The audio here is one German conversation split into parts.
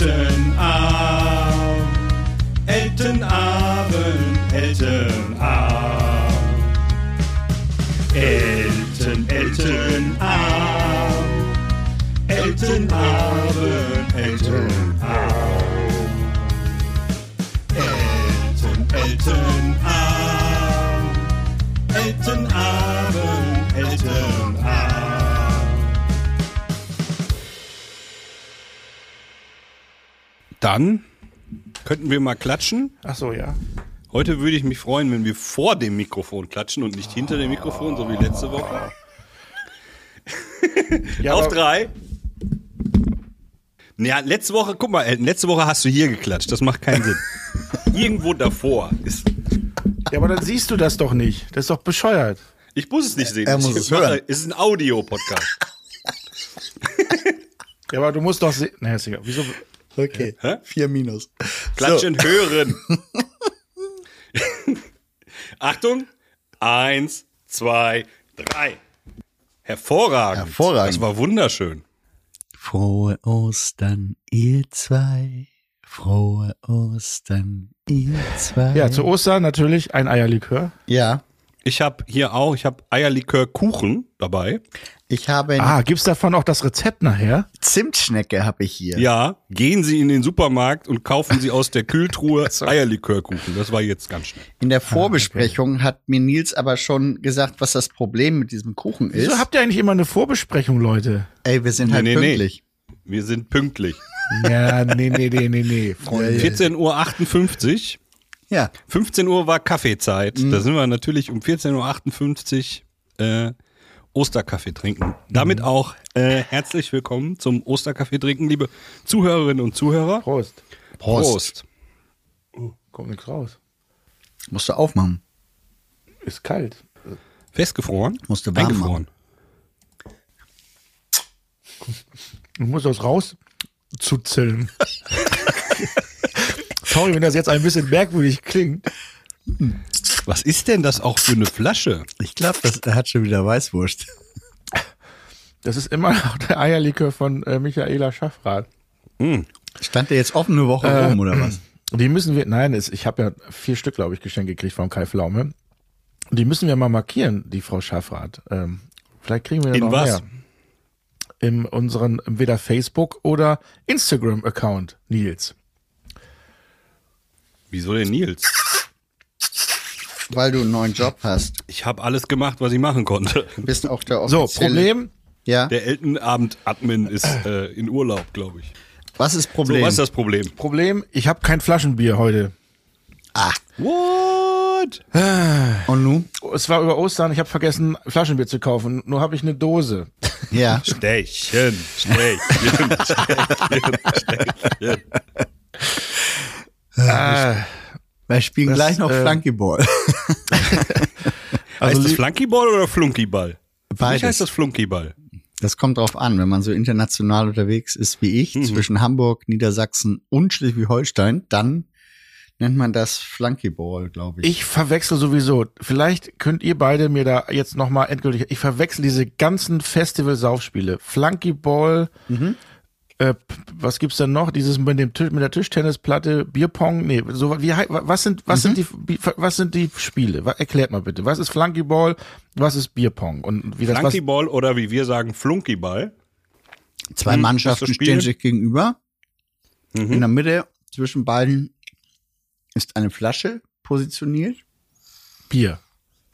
Elternabend, Elternabend, Elternabend. Eltern, Elternabend, Elternabend, Elternabend. Eltern, Elternabend, Elternabend, Dann könnten wir mal klatschen. Ach so, ja. Heute würde ich mich freuen, wenn wir vor dem Mikrofon klatschen und nicht hinter dem Mikrofon, so wie letzte Woche. ja Auf drei. Ja, letzte Woche, guck mal, Elton, letzte Woche hast du hier geklatscht. Das macht keinen Sinn. Irgendwo davor ist. Ja, aber dann siehst du das doch nicht. Das ist doch bescheuert. Ich muss es nicht sehen. Er muss ich es hören. Es ist ein Audio-Podcast. Ja, aber du musst doch sehen. Nee, ist egal. Wieso? Okay. Hä? Vier Minus. Klatschen hören. Achtung. Eins, zwei, drei. Hervorragend. Hervorragend. Das war wunderschön. Frohe Ostern, ihr zwei. Frohe Ostern, ihr zwei. Ja, zu Ostern natürlich ein Eierlikör. Ja, Ich habe hier auch, ich habe Eierlikör-Kuchen dabei. Ich habe Ah, gibt's davon auch das Rezept nachher? Zimtschnecke habe ich hier. Ja, gehen Sie in den Supermarkt und kaufen Sie aus der Kühltruhe Eierlikörkuchen. Das war jetzt ganz schnell. In der Vorbesprechung hat mir Nils aber schon gesagt, was das Problem mit diesem Kuchen ist. Wieso habt ihr eigentlich immer eine Vorbesprechung, Leute? Ey, wir sind halt Nee, nee, nee. pünktlich. Wir sind pünktlich. Ja, nee, nee, nee, nee, nee, Freunde. 14.58 Uhr. Ja, 15 Uhr war Kaffeezeit. Mhm. Da sind wir natürlich um 14.58 Uhr äh, Osterkaffee trinken. Damit auch äh, herzlich willkommen zum Osterkaffee trinken, liebe Zuhörerinnen und Zuhörer. Prost. Prost. Kommt nichts raus. Musst du aufmachen. Ist kalt. Festgefroren? Musst du warm Eingefroren. Du musst das raus zuzeln. Sorry, wenn das jetzt ein bisschen merkwürdig klingt. Was ist denn das auch für eine Flasche? Ich glaube, das er hat schon wieder Weißwurst. Das ist immer noch der Eierlikör von äh, Michaela Schaffrath. Stand der jetzt offen eine Woche Äh, rum oder was? Die müssen wir, nein, es, ich habe ja vier Stück, glaube ich, geschenkt gekriegt vom Kai Pflaume. Die müssen wir mal markieren, die Frau Schaffrath. Ähm, vielleicht kriegen wir In noch was? mehr. In unseren entweder Facebook oder Instagram-Account, Nils. Wieso denn Nils? Weil du einen neuen Job hast. Ich habe alles gemacht, was ich machen konnte. Du bist auch der So, offizielle. Problem, Ja. Der Eltenabend-Admin ist äh, in Urlaub, glaube ich. Was ist So, Problem? was ist das Problem? Problem, ich habe kein Flaschenbier heute. ah, What? und nun? Es war über Ostern, ich habe vergessen, Flaschenbier zu kaufen. Nur habe ich eine Dose. Ja. Stechen, Stechen, Stechen, Stechen. Äh, Wir spielen Das, gleich noch äh, Flunkyball. Heißt das Flunkyball oder Flunkyball? Für mich Beides. heißt das Flunkyball. Das kommt drauf an, wenn man so international unterwegs ist wie ich, Mhm. zwischen Hamburg, Niedersachsen und Schleswig-Holstein, dann nennt man das Flunkyball, glaube ich. Ich verwechsel sowieso. Vielleicht könnt ihr beide mir da jetzt nochmal endgültig. Ich verwechsel diese ganzen Festival-Saufspiele. Flunkyball, äh, was gibt's denn noch? Dieses mit dem Tisch, mit der Tischtennisplatte, Bierpong, nee, so wie was sind was sind die was sind die Spiele? Erklärt mal bitte. Was ist Flunkyball? Was ist Bierpong? Und wie das was Flunkyball oder wie wir sagen Flunkyball. Zwei Hm, Mannschaften stehen sich gegenüber. Mhm. In der Mitte zwischen beiden ist eine Flasche positioniert. Bier.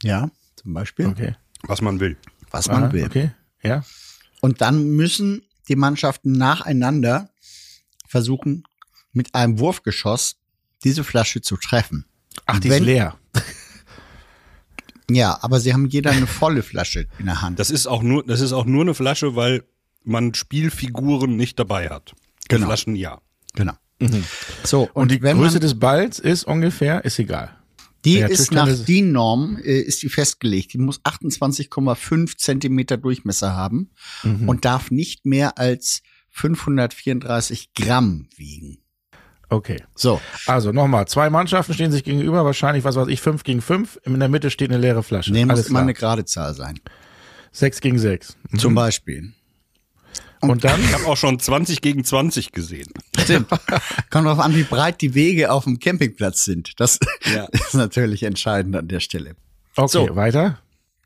Ja, zum Beispiel. Okay. Was man will. Was man Aha, will. Okay. Ja. Und dann müssen die Mannschaften nacheinander versuchen, mit einem Wurfgeschoss diese Flasche zu treffen. Ach, die Wenn- ist leer. Ja, aber sie haben jeder eine volle Flasche in der Hand. Das ist auch nur, das ist auch nur eine Flasche, weil man Spielfiguren nicht dabei hat. Genau. Flaschen ja. Genau. So, und, Und die Größe des Balls ist ungefähr, ist egal. Die ja, ist nach Tischtennis- DIN-Norm, äh, ist die festgelegt. Die muss 28,5 Zentimeter Durchmesser haben Mhm. und darf nicht mehr als 534 Gramm wiegen. Okay. So, Also nochmal, zwei Mannschaften stehen sich gegenüber, wahrscheinlich, was weiß ich, fünf gegen fünf. In der Mitte steht eine leere Flasche. nee, muss immer eine gerade Zahl sein. Sechs gegen sechs. Mhm. Zum Beispiel. Und dann, Ich habe auch schon 20 gegen 20 gesehen. Stimmt. Kommt drauf an, wie breit die Wege auf dem Campingplatz sind. Das Ja. ist natürlich entscheidend an der Stelle. okay, So. weiter.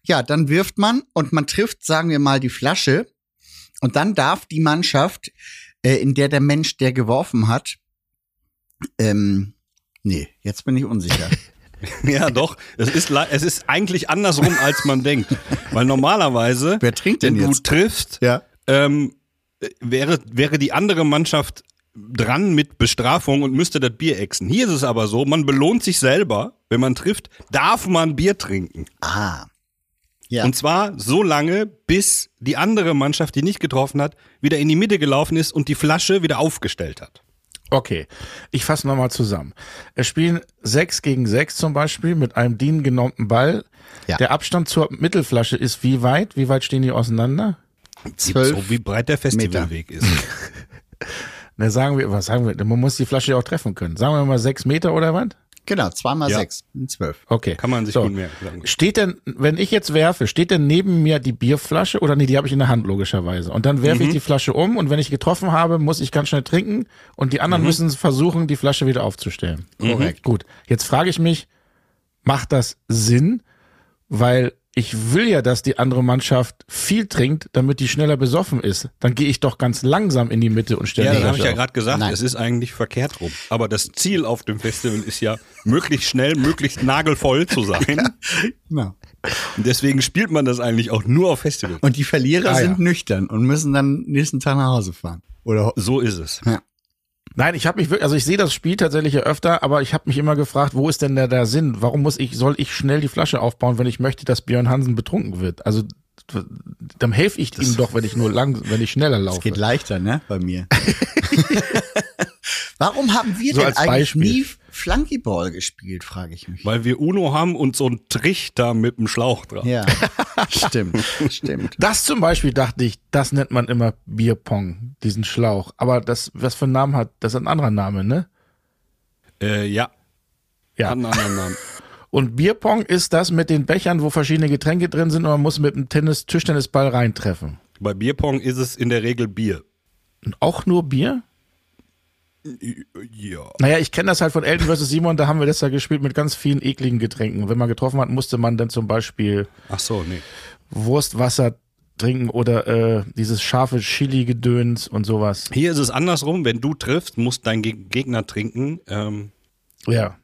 Ja, dann wirft man und man trifft, sagen wir mal, die Flasche. Und dann darf die Mannschaft, äh, in der der Mensch, der geworfen hat, ähm, nee, jetzt bin ich unsicher. Ja, doch. Es ist, es ist eigentlich andersrum, als man denkt. Weil normalerweise, Wer trinkt denn wenn du jetzt? triffst, Ja. ähm, wäre, wäre die andere Mannschaft dran mit Bestrafung und müsste das Bier exen. Hier ist es aber so, man belohnt sich selber, wenn man trifft, darf man Bier trinken. Ah. Ja. Und zwar so lange, bis die andere Mannschaft, die nicht getroffen hat, wieder in die Mitte gelaufen ist und die Flasche wieder aufgestellt hat. Okay, ich fasse nochmal zusammen. Es spielen sechs gegen sechs zum Beispiel mit einem DIN genommenen Ball. Ja. Der Abstand zur Mittelflasche ist wie weit? Wie weit stehen die auseinander? Zwölf. So wie breit der Festivalweg ist. Ne, sagen wir, was sagen wir? Man muss die Flasche ja auch treffen können. Sagen wir mal sechs Meter oder was? Genau, zwei mal Ja. sechs, zwölf. Okay. Kann man sich so. gut merken. sagen. Steht denn, wenn ich jetzt werfe, steht denn neben mir die Bierflasche oder nee, die habe ich in der Hand logischerweise. Und dann werfe ich die Flasche um und wenn ich getroffen habe, muss ich ganz schnell trinken und die anderen müssen versuchen, die Flasche wieder aufzustellen. Korrekt. Gut. Jetzt frage ich mich, macht das Sinn? Weil ich will ja, dass die andere Mannschaft viel trinkt, damit die schneller besoffen ist. Dann gehe ich doch ganz langsam in die Mitte und stelle Ja, das habe ich ja gerade gesagt, Nein. es ist eigentlich verkehrt rum. Aber das Ziel auf dem Festival ist ja, möglichst schnell, möglichst nagelvoll zu sein. Genau. Und deswegen spielt man das eigentlich auch nur auf Festivals. Und die Verlierer Ah, sind ja. nüchtern und müssen dann nächsten Tag nach Hause fahren. Oder So ist es. Nein, ich habe mich wirklich, also ich sehe das Spiel tatsächlich ja öfter, aber ich habe mich immer gefragt, wo ist denn der, der Sinn? Warum muss ich, soll ich schnell die Flasche aufbauen, wenn ich möchte, dass Björn Hansen betrunken wird? Also dann helfe ich ihm doch, wenn ich nur lang, wenn ich schneller laufe. Es geht leichter, ne, bei mir. Warum haben wir So denn eigentlich Beispiel. nie Flunkyball gespielt, frage ich mich. Weil wir Uno haben und so ein Trichter mit dem Schlauch dran. Ja, stimmt, stimmt. Das zum Beispiel dachte ich, das nennt man immer Bierpong, diesen Schlauch. Aber das, was für einen Namen hat, das ist ein anderer Name, ne? Äh, ja. Ja. Hat einen anderen Namen. Und Bierpong ist das mit den Bechern, wo verschiedene Getränke drin sind und man muss mit dem Tennis, Tischtennisball reintreffen. Bei Bierpong ist es in der Regel Bier. Und auch nur Bier? Ja. Naja, ich kenne das halt von Elton vs. Simon, da haben wir das ja gespielt mit ganz vielen ekligen Getränken. Und wenn man getroffen hat, musste man dann zum Beispiel Ach so, nee. Wurstwasser trinken oder äh, dieses scharfe Chili-Gedöns und sowas. Hier ist es andersrum. Wenn du triffst, muss dein Ge Gegner trinken. Ähm, Ja,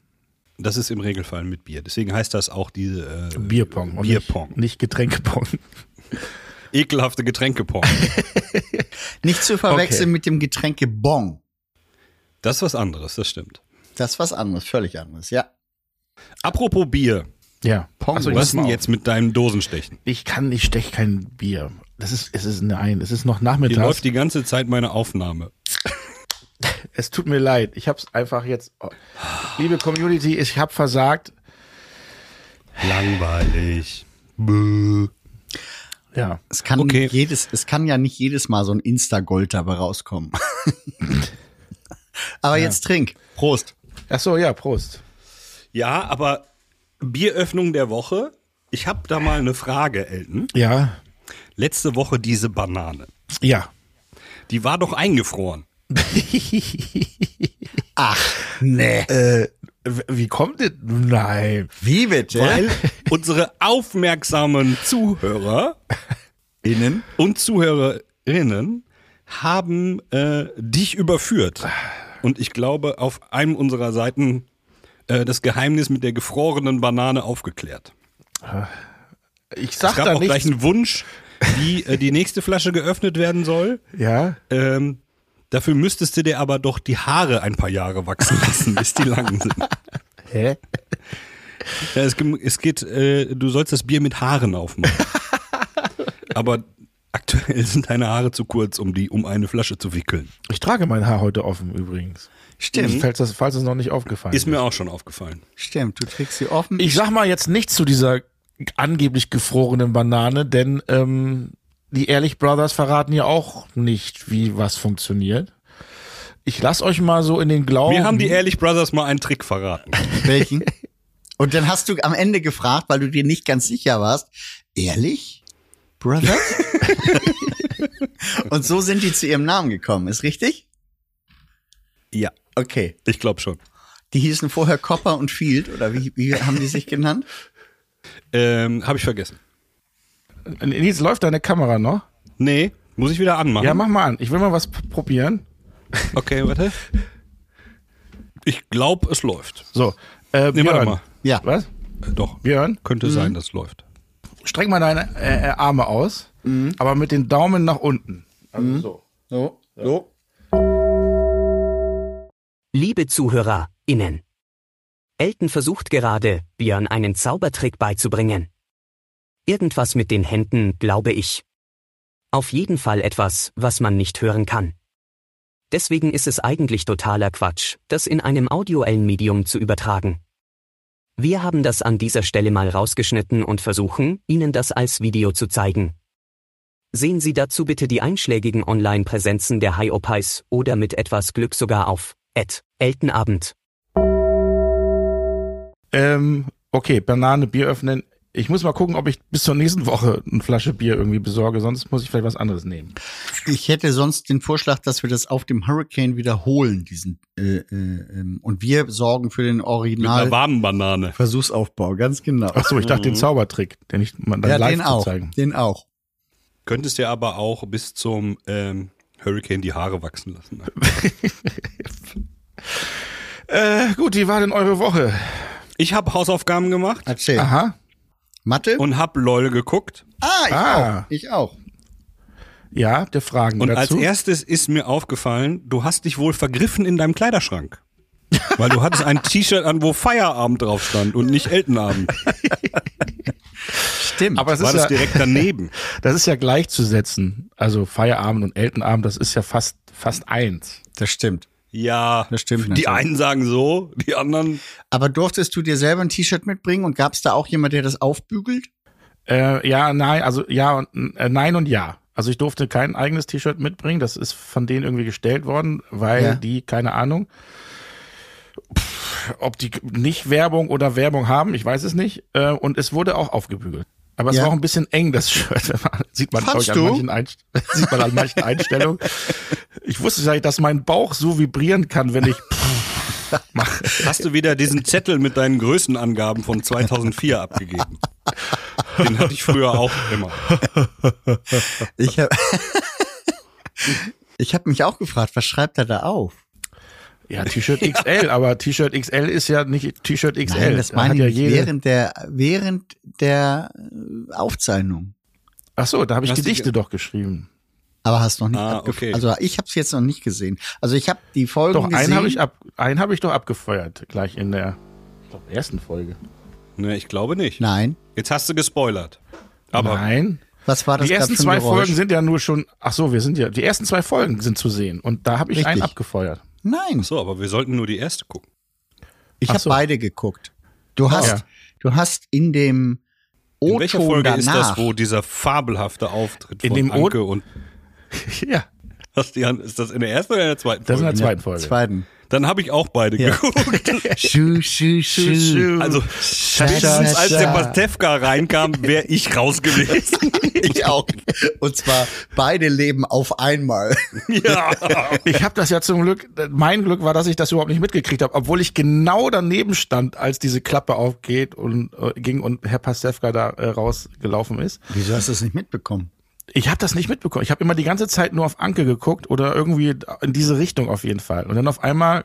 das ist im Regelfall mit Bier. Deswegen heißt das auch diese äh, Bierpong. Bierpong. Nicht, nicht Getränkepong. Ekelhafte Getränkepong. Nicht zu verwechseln Okay. mit dem Getränke Bon. Das ist was anderes, das stimmt. Das ist was anderes, völlig anderes, ja. Apropos Bier. Ja. Pong. Achso, Was denn jetzt mit deinem Dosenstechen? ich kann, ich stech kein Bier. Das ist, es ist, nein, es ist noch Hier nachmittags. läuft die ganze Zeit meine Aufnahme. Es tut mir leid. Ich hab's einfach jetzt, oh. liebe Community, ich hab versagt. Langweilig. Bäh. Ja. Es kann Okay. jedes, es kann ja nicht jedes Mal so ein Insta-Gold dabei rauskommen. Aber jetzt trink. Prost. Ach so, ja, Prost. Ja, aber Bieröffnung der Woche. Ich habe da mal eine Frage, Elton. Ja. Letzte Woche diese Banane. Ja. Die war doch eingefroren. Ach, nee. Äh, wie kommt das? Nein. Wie bitte? Weil unsere aufmerksamen Zuhörer Innen? und Zuhörerinnen haben äh, dich überführt. Und ich glaube, auf einem unserer Seiten äh, das Geheimnis mit der gefrorenen Banane aufgeklärt. Ich Es sag gab da auch gleich nichts. einen Wunsch, wie äh, die nächste Flasche geöffnet werden soll. Ja. Ähm, dafür müsstest du dir aber doch die Haare ein paar Jahre wachsen lassen, bis die lang sind. Hä? Ja, es, es geht, äh, du sollst das Bier mit Haaren aufmachen. aber aktuell sind deine Haare zu kurz, um die, um eine Flasche zu wickeln. Ich trage mein Haar heute offen übrigens. Stimmt, Falls das, falls es noch nicht aufgefallen Ist mir auch schon aufgefallen. stimmt. Du trägst sie offen. Ich sag mal jetzt nichts zu dieser angeblich gefrorenen Banane, denn ähm, die Ehrlich Brothers verraten ja auch nicht, wie was funktioniert. Ich lass euch mal so in den Glauben. Mir haben die Ehrlich Brothers mal einen Trick verraten. Welchen? Und dann hast du am Ende gefragt, weil du dir nicht ganz sicher warst, ehrlich? Brother? Und so sind die zu ihrem Namen gekommen, ist richtig? Ja, Okay. ich glaube schon. Die hießen vorher Copper und Field, oder wie, wie haben die sich genannt? Ähm, Habe ich vergessen. Nils, läuft deine Kamera noch? Nee, muss ich wieder anmachen. Ja, mach mal an. Ich will mal was probieren. Okay, warte. Ich glaube, es läuft. So, äh, Nee, warte Björn. mal. Ja. Was? Äh, Doch, Björn, könnte sein, dass es läuft. Streck mal deine äh, äh, Arme aus, aber mit den Daumen nach unten. Also so. So, so. Liebe ZuhörerInnen. Elton versucht gerade, Björn einen Zaubertrick beizubringen. Irgendwas mit den Händen, glaube ich. Auf jeden Fall etwas, was man nicht hören kann. Deswegen ist es eigentlich totaler Quatsch, das in einem audioellen Medium zu übertragen. Wir haben das an dieser Stelle mal rausgeschnitten und versuchen, Ihnen das als Video zu zeigen. Sehen Sie dazu bitte die einschlägigen Online-Präsenzen der High-Opais oder mit etwas Glück sogar auf Ed Eltenabend. Ähm, okay, Banane, Bier öffnen. Ich muss mal gucken, ob ich bis zur nächsten Woche eine Flasche Bier irgendwie besorge, sonst muss ich vielleicht was anderes nehmen. Ich hätte sonst den Vorschlag, dass wir das auf dem Hurricane wiederholen, diesen äh, äh, ähm, und wir sorgen für den Mit einer Original warmen Banane. Versuchsaufbau, ganz genau. Ach so, ich dachte den Zaubertrick, den ich mal dann ja, live den zu auch, zeigen. den auch. Könntest dir aber auch bis zum ähm, Hurricane die Haare wachsen lassen. Äh, gut, wie war denn eure Woche? Ich habe Hausaufgaben gemacht Erzähl. Aha. Mathe? und hab LOL geguckt. ah, ich Ah. auch. Ich auch. Ja, der Fragen Und als dazu. erstes ist mir aufgefallen, du hast dich wohl vergriffen in deinem Kleiderschrank. Weil du hattest ein T-Shirt an, wo Feierabend drauf stand und nicht Eltenabend. Stimmt. aber es War ist das ja, direkt daneben? das ist ja gleichzusetzen. Also Feierabend und Eltenabend, das ist ja fast, fast eins. das stimmt. Ja, Das stimmt Die natürlich. einen sagen so, die anderen. Aber durftest du dir selber ein T-Shirt mitbringen und gab es da auch jemand, der das aufbügelt? Äh, ja, nein, also ja und äh, nein und ja. Also ich durfte kein eigenes T-Shirt mitbringen. Das ist von denen irgendwie gestellt worden, weil Ja. die, keine Ahnung, pff, ob die nicht Werbung oder Werbung haben, ich weiß es nicht. Äh, und es wurde auch aufgebügelt. Aber es Ja. war auch ein bisschen eng, das Shirt. sieht man, glaub ich, Fandst an manchen, Einst sieht man an manchen Einstellungen. Ich wusste ja nicht, dass mein Bauch so vibrieren kann, wenn ich mache. Hast du wieder diesen Zettel mit deinen Größenangaben von 2004 abgegeben? Den hatte ich früher auch immer. Ich habe ich hab mich auch gefragt, was schreibt er da auf? Ja, T-Shirt XL, aber T-Shirt XL ist ja nicht T-Shirt XL. Nein, das Da meine hat ich ja während der, während der äh, Aufzeichnung. Ach so, da habe ich Hast Gedichte ge- doch geschrieben. Aber hast noch nicht Ah, okay. Also ich habe es jetzt noch nicht gesehen. Also ich habe die Folgen Doch, gesehen. einen habe ich, ab, einen hab ich doch abgefeuert, gleich in der ich glaub, ersten Folge. Ne, ich glaube nicht. Nein. Jetzt hast du gespoilert. Aber Nein. Was war das Die ersten zwei Geräusch? Folgen sind ja nur schon, ach so, wir sind ja, die ersten zwei Folgen sind zu sehen und da habe ich Richtig. einen abgefeuert. Nein, so, aber wir sollten nur die erste gucken. ich Ach habe so. beide geguckt. Du hast, Ja. du hast in dem In welcher O-Ton Folge danach. ist das, wo dieser fabelhafte Auftritt In von dem O- Anke und ja, hast die, Hand- ist das in der ersten oder in der zweiten das ist in Folge? der zweiten Folge. Zweiten. Dann habe ich auch beide Ja. geguckt. Schu, schu, schu. Also spätestens als der Pastewka reinkam, wäre ich raus gewesen. Ich auch. Und zwar beide Leben auf einmal. ja. Ich habe das ja zum Glück, mein Glück war, dass ich das überhaupt nicht mitgekriegt habe, obwohl ich genau daneben stand, als diese Klappe aufgeht und äh, ging und Herr Pastewka da äh, rausgelaufen ist. Wieso hast du es nicht mitbekommen? Ich habe das nicht mitbekommen. Ich habe immer die ganze Zeit nur auf Anke geguckt oder irgendwie in diese Richtung auf jeden Fall. Und dann auf einmal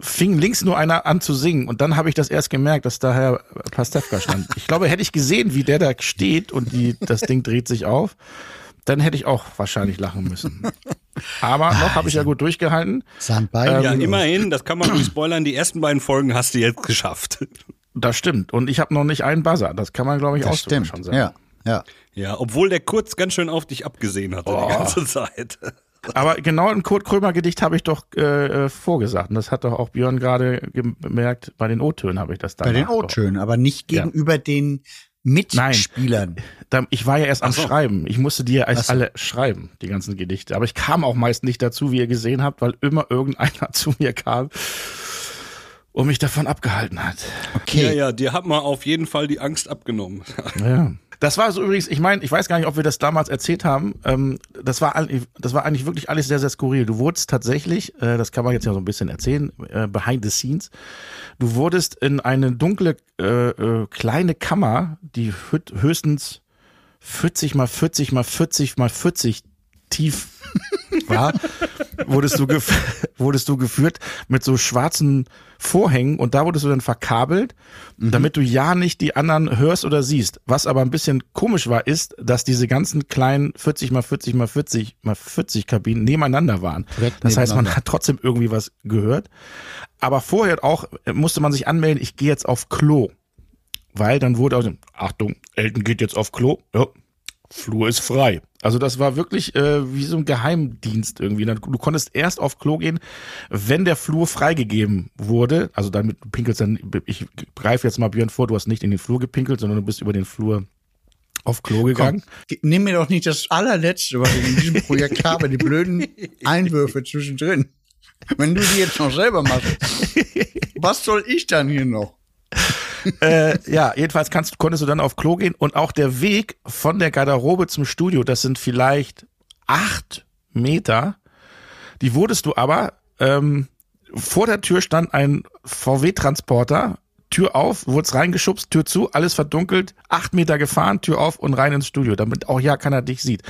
fing links nur einer an zu singen und dann habe ich das erst gemerkt, dass da Herr Pastewka stand. Ich glaube, hätte ich gesehen, wie der da steht und die, das Ding dreht sich auf, dann hätte ich auch wahrscheinlich lachen müssen. Aber noch habe ich ja gut durchgehalten. Sahen beide. ja, Ähm, immerhin, das kann man nicht spoilern. Die ersten beiden Folgen hast du jetzt geschafft. Das stimmt. Und ich habe noch nicht einen Buzzer. Das kann man, glaube ich, auch das stimmt. schon sagen. Ja, ja. Ja, obwohl der kurz ganz schön auf dich abgesehen hatte Oh. die ganze Zeit. Aber genau ein Kurt Krömer Gedicht habe ich doch äh, äh, vorgesagt. Und das hat doch auch Björn gerade gemerkt. Bei den O-Tönen habe ich das dann. Bei den O-Tönen, aber nicht Ja. gegenüber den Mitspielern. Da- Ich war ja erst am so. Schreiben. Ich musste die ja erst so. alle schreiben, die ganzen Gedichte. Aber ich kam auch meist nicht dazu, wie ihr gesehen habt, weil immer irgendeiner zu mir kam und mich davon abgehalten hat. Okay. Ja, ja, dir hat man auf jeden Fall die Angst abgenommen. Ja. Das war so übrigens, ich meine, ich weiß gar nicht, ob wir das damals erzählt haben. Ähm, das, war, all- das war eigentlich wirklich alles sehr, sehr skurril. Du wurdest tatsächlich, äh, das kann man jetzt ja so ein bisschen erzählen, äh, behind the scenes, du wurdest in eine dunkle, äh, äh, kleine Kammer, die höchstens 40 mal 40 mal 40 mal 40 tief war, wurdest du, gef wurdest du geführt mit so schwarzen Vorhängen und da wurdest du dann verkabelt, damit du ja nicht die anderen hörst oder siehst. Was aber ein bisschen komisch war, ist, dass diese ganzen kleinen 40 mal 40 mal 40 mal 40 Kabinen nebeneinander waren. Direkt das heißt, man hat trotzdem irgendwie was gehört. Aber vorher auch äh, musste man sich anmelden, ich gehe jetzt auf Klo. Weil dann wurde auch, Achtung, Elton geht jetzt auf Klo. Ja, Flur ist frei. Also das war wirklich äh, wie so ein Geheimdienst irgendwie. Du konntest erst auf Klo gehen, wenn der Flur freigegeben wurde. Also damit du pinkelst dann, ich greife jetzt mal Björn vor, du hast nicht in den Flur gepinkelt, sondern du bist über den Flur auf Klo gegangen. Ge- Nimm mir doch nicht das allerletzte, was ich in diesem Projekt habe, die blöden Einwürfe zwischendrin. Wenn du die jetzt noch selber machst, was soll ich dann hier noch? Äh, ja, jedenfalls kannst, konntest du dann auf Klo gehen und auch der Weg von der Garderobe zum Studio, das sind vielleicht acht Meter, die wurdest du aber, ähm, vor der Tür stand ein VW-Transporter, Tür auf, wurdest reingeschubst, Tür zu, alles verdunkelt, acht Meter gefahren, Tür auf und rein ins Studio, damit auch ja keiner dich sieht.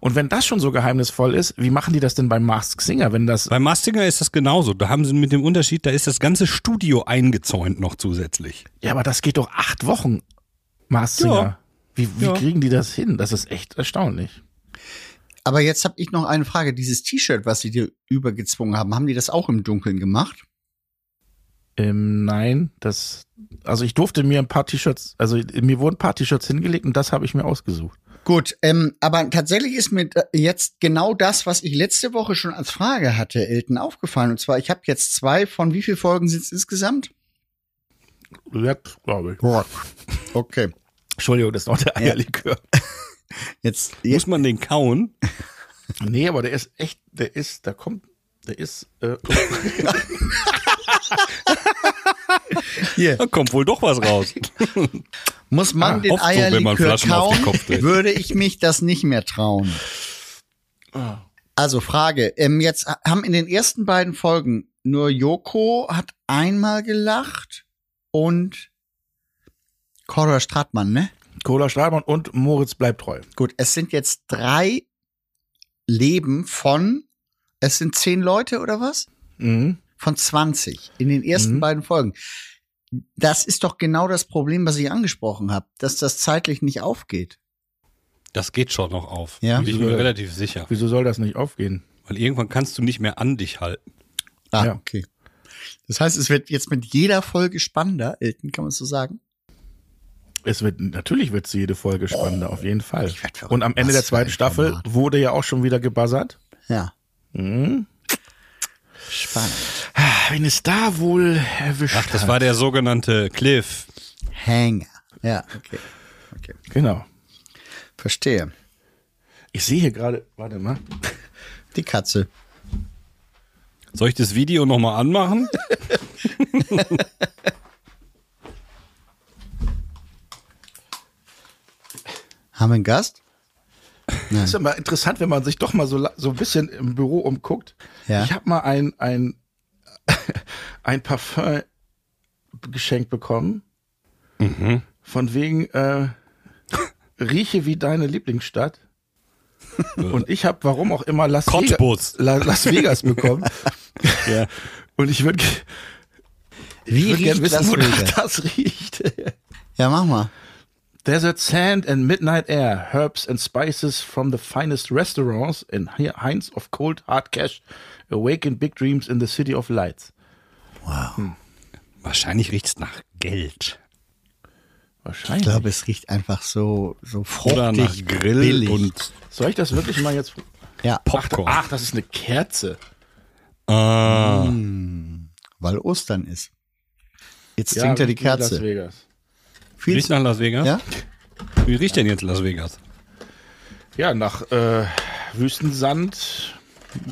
Und wenn das schon so geheimnisvoll ist, wie machen die das denn beim Mask Singer, wenn das Bei Mastinger ist das genauso. Da haben sie mit dem Unterschied, da ist das ganze Studio eingezäunt noch zusätzlich. Ja, aber das geht doch acht Wochen, Mars Singer. Ja. Wie, wie Ja. kriegen die das hin? Das ist echt erstaunlich. Aber jetzt habe ich noch eine Frage. Dieses T-Shirt, was sie dir übergezwungen haben, haben die das auch im Dunkeln gemacht? Ähm, nein, das, also ich durfte mir ein paar T-Shirts, also mir wurden ein paar T-Shirts hingelegt und das habe ich mir ausgesucht. Gut, ähm, aber tatsächlich ist mir äh, jetzt genau das, was ich letzte Woche schon als Frage hatte, Elton, aufgefallen. Und zwar, ich habe jetzt zwei von wie viele Folgen sind es insgesamt? Ja, glaube ich. Okay. Entschuldigung, das ist noch der Eierlikör. Jetzt, Muss jetzt man den kauen? Nee, aber der ist echt, der ist, da kommt, der ist, äh, hier. Da kommt wohl doch was raus. Muss man Ah, den oft so, wenn man Eierlikör den kauen, würde ich mich das nicht mehr trauen. Also Frage, ähm, jetzt haben in den ersten beiden Folgen nur Joko hat einmal gelacht und Cora Stratmann, ne? Cola Strahlmann und Moritz bleibt treu. Gut, es sind jetzt drei Leben von, es sind zehn Leute oder was? Mhm. Von 20 in den ersten Mhm. beiden Folgen. Das ist doch genau das Problem, was ich angesprochen habe, dass das zeitlich nicht aufgeht. Das geht schon noch auf. Ja? Bin ich mir relativ sicher. Wieso soll das nicht aufgehen? Weil irgendwann kannst du nicht mehr an dich halten. Ah, Ja. okay. Das heißt, es wird jetzt mit jeder Folge spannender, Elton, kann man so sagen? Es wird, natürlich wird jede Folge spannender, auf jeden Fall. Und am Ende der zweiten Staffel wurde ja auch schon wieder gebuzzert. Ja. Mhm. Spannend. Wen es da wohl erwischt Ach, das hat. war der sogenannte Cliff. Hanger. Ja, okay. Okay. Genau. Verstehe. Ich sehe hier gerade, warte mal. Die Katze. Soll ich das Video nochmal anmachen? Haben wir einen Gast? Das ist immer interessant, wenn man sich doch mal so, so ein bisschen im Büro umguckt. Ja. Ich habe mal ein, ein, ein Parfum geschenkt bekommen. Von wegen, äh, rieche wie deine Lieblingsstadt. Und ich habe, warum auch immer, Las. Vegas, La, Las Vegas bekommen. Ja. Und ich würde Wie würd gerne wissen, wonach das riecht. Ja, mach mal. Desert sand and midnight air, herbs and spices from the finest restaurants and hinds of cold hard cash awaken big dreams in the city of lights. Wahrscheinlich riecht's nach Geld. Ich Wahrscheinlich. glaube, es riecht einfach so, so Oder nach fruchtig, Grill billig. und Soll ich das wirklich mal jetzt? ja, Popcorn. Ach, das ist eine Kerze. Ah, weil Ostern ist. Jetzt Ja, trinkt er die wie Las Kerze. Vegas. Viel riecht nach Las Vegas? ja? Wie riecht denn jetzt Las Vegas? Ja, nach äh, Wüstensand,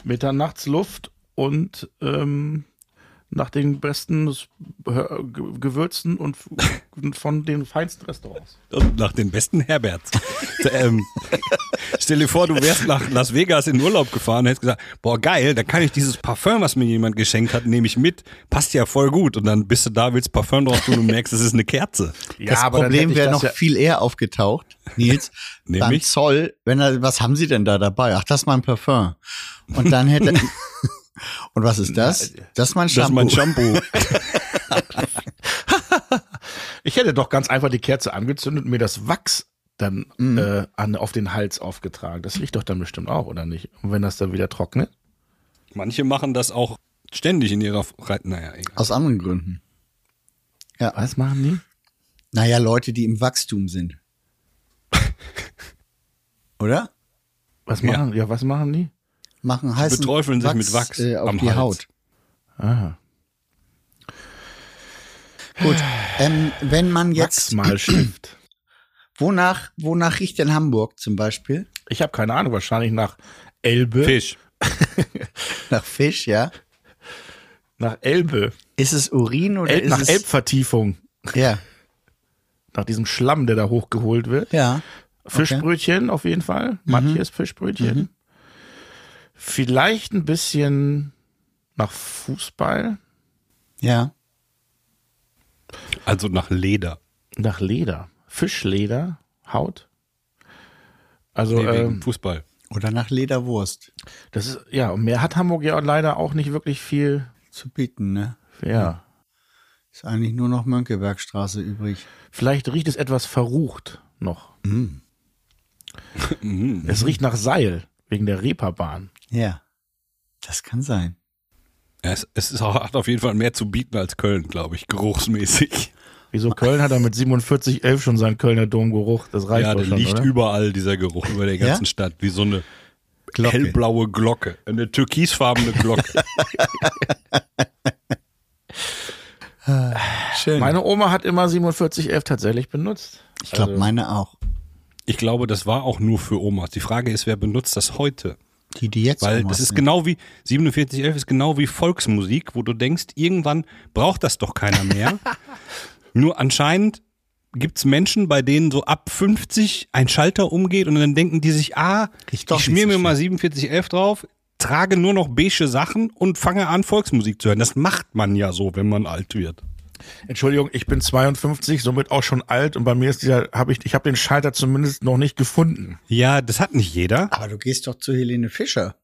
Mitternachtsluft und ähm, nach den besten Ge- Gewürzen und von den feinsten Restaurants. Und nach den besten Herberts. ähm, stell dir vor, du wärst nach Las Vegas in Urlaub gefahren und hättest gesagt, boah geil, da kann ich dieses Parfum, was mir jemand geschenkt hat, nehme ich mit. Passt ja voll gut. Und dann bist du da, willst Parfum drauf tun und merkst, es ist eine Kerze. das aber dann hätte Problem wäre das noch ja- viel eher aufgetaucht, Nils, beim Nämlich? Zoll, wenn er, was haben Sie denn da dabei? Ach, das ist mein Parfum. Und dann hätte, und was ist das? Das ist mein Das ist Shampoo. mein Shampoo. Ich hätte doch ganz einfach die Kerze angezündet und mir das Wachs dann Mhm. äh, an, auf den Hals aufgetragen. Das riecht doch dann bestimmt auch, oder nicht? Und wenn das dann wieder trocknet? Manche machen das auch ständig in ihrer Freiheit. Naja, egal. Aus anderen Gründen. Ja. Was machen die? Naja, Leute, die im Wachstum sind. Oder? Was Ja. machen, ja, was machen die? Machen heißen beträufeln sich mit Wachs äh, auf am die Hals. Haut. Aha. Gut. Ähm, wenn man jetzt, Wachsmalstift. wonach, wonach riecht denn Hamburg zum Beispiel? Ich habe keine Ahnung, wahrscheinlich nach Elbe. Fisch. Nach Fisch, ja? Nach Elbe. Ist es Urin oder El ist nach es Elbvertiefung. Ja, Nach diesem Schlamm, der da hochgeholt wird. ja. Fischbrötchen auf jeden Fall. Manches Fischbrötchen. Vielleicht ein bisschen nach Fußball, Ja. Also nach Leder. nach Leder. Fischleder, Haut. Also, Nee, wegen ähm, Fußball. Oder nach Lederwurst das ist, ja, und mehr hat Hamburg ja leider auch nicht wirklich viel. zu bieten, ne? Ja. Ist eigentlich nur noch Mönckebergstraße übrig. Vielleicht riecht es etwas verrucht noch. Es riecht nach Seil, wegen der Reeperbahn. Ja. Das kann sein. Es, es ist auch, hat auf jeden Fall mehr zu bieten als Köln, glaube ich, geruchsmäßig. Wieso Köln hat er mit 47,11 schon seinen Kölner Domgeruch? Das reicht Ja, doch der schon, liegt oder? überall, dieser Geruch, über der Ja? ganzen Stadt, wie so eine Glocke. hellblaue Glocke. Eine türkisfarbene Glocke. Schön. Meine Oma hat immer 4711 tatsächlich benutzt. ich glaube, Also, meine auch. Ich glaube, das war auch nur für Omas. Die Frage ist, wer benutzt das heute? Die, die jetzt Weil das ist sind. genau wie 4711 ist genau wie Volksmusik, wo du denkst, irgendwann braucht das doch keiner mehr. Nur anscheinend gibt's Menschen, bei denen so ab 50 ein Schalter umgeht und dann denken die sich, ah, ich nicht schmier so mir mal schön. 4711 drauf, trage nur noch beige Sachen und fange an Volksmusik zu hören. Das macht man ja so, wenn man alt wird. Entschuldigung, ich bin 52, somit auch schon alt und bei mir ist dieser, habe ich, ich habe den Schalter zumindest noch nicht gefunden. Ja, das hat nicht jeder. Aber du gehst doch zu Helene Fischer.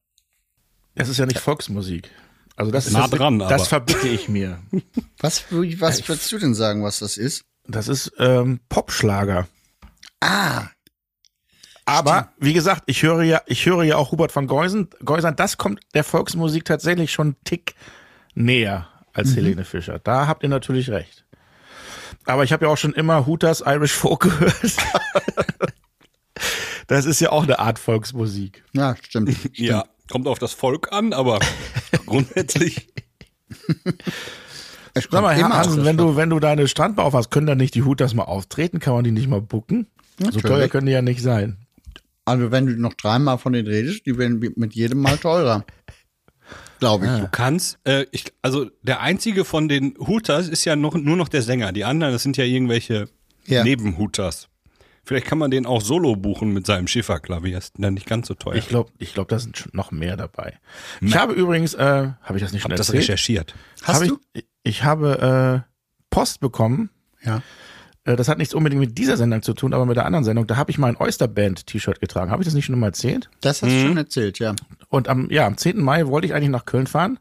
Es ist ja nicht Volksmusik. Also das ist Nah dran, das aber. verbitte ich mir. Was, was würdest du denn sagen, was das ist? Das ist ähm, Popschlager. Ah, Aber wie gesagt, ich höre ja, ich höre ja auch Hubert von Geusen. Geusern, das kommt der Volksmusik tatsächlich schon einen Tick näher als Helene Fischer. Da habt ihr natürlich recht. Aber ich habe ja auch schon immer Hooters Irish Folk gehört. das ist ja auch eine Art Volksmusik. ja, stimmt. Ja, kommt auf das Volk an, aber grundsätzlich. Es Sag mal, Herr Hansen, wenn du, wenn du deine Strandbau aufhast, können da nicht die Hooters mal auftreten? Kann man die nicht mal bucken? So teuer können die ja nicht sein. Also wenn du noch dreimal von denen redest, die werden mit jedem Mal teurer. Glaube ich. Du kannst, äh, ich, also der einzige von den Hooters ist ja noch, nur noch der Sänger. Die anderen, das sind ja irgendwelche Ja. Nebenhooters. Vielleicht kann man den auch solo buchen mit seinem Schifferklavier. Ist dann nicht ganz so teuer. Ich glaube, ich glaub, da sind schon noch mehr dabei. Ich habe übrigens, äh, habe ich das nicht habe schon das erzählt? recherchiert. Hast Hab du? Ich, ich habe äh, Post bekommen. Ja. Äh, das hat nichts unbedingt mit dieser Sendung zu tun, aber mit der anderen Sendung. Da habe ich mein Oysterband-T-Shirt getragen. Habe ich das nicht schon mal erzählt? Das hast du schon erzählt, ja. Und am, ja, am 10. Mai wollte ich eigentlich nach Köln fahren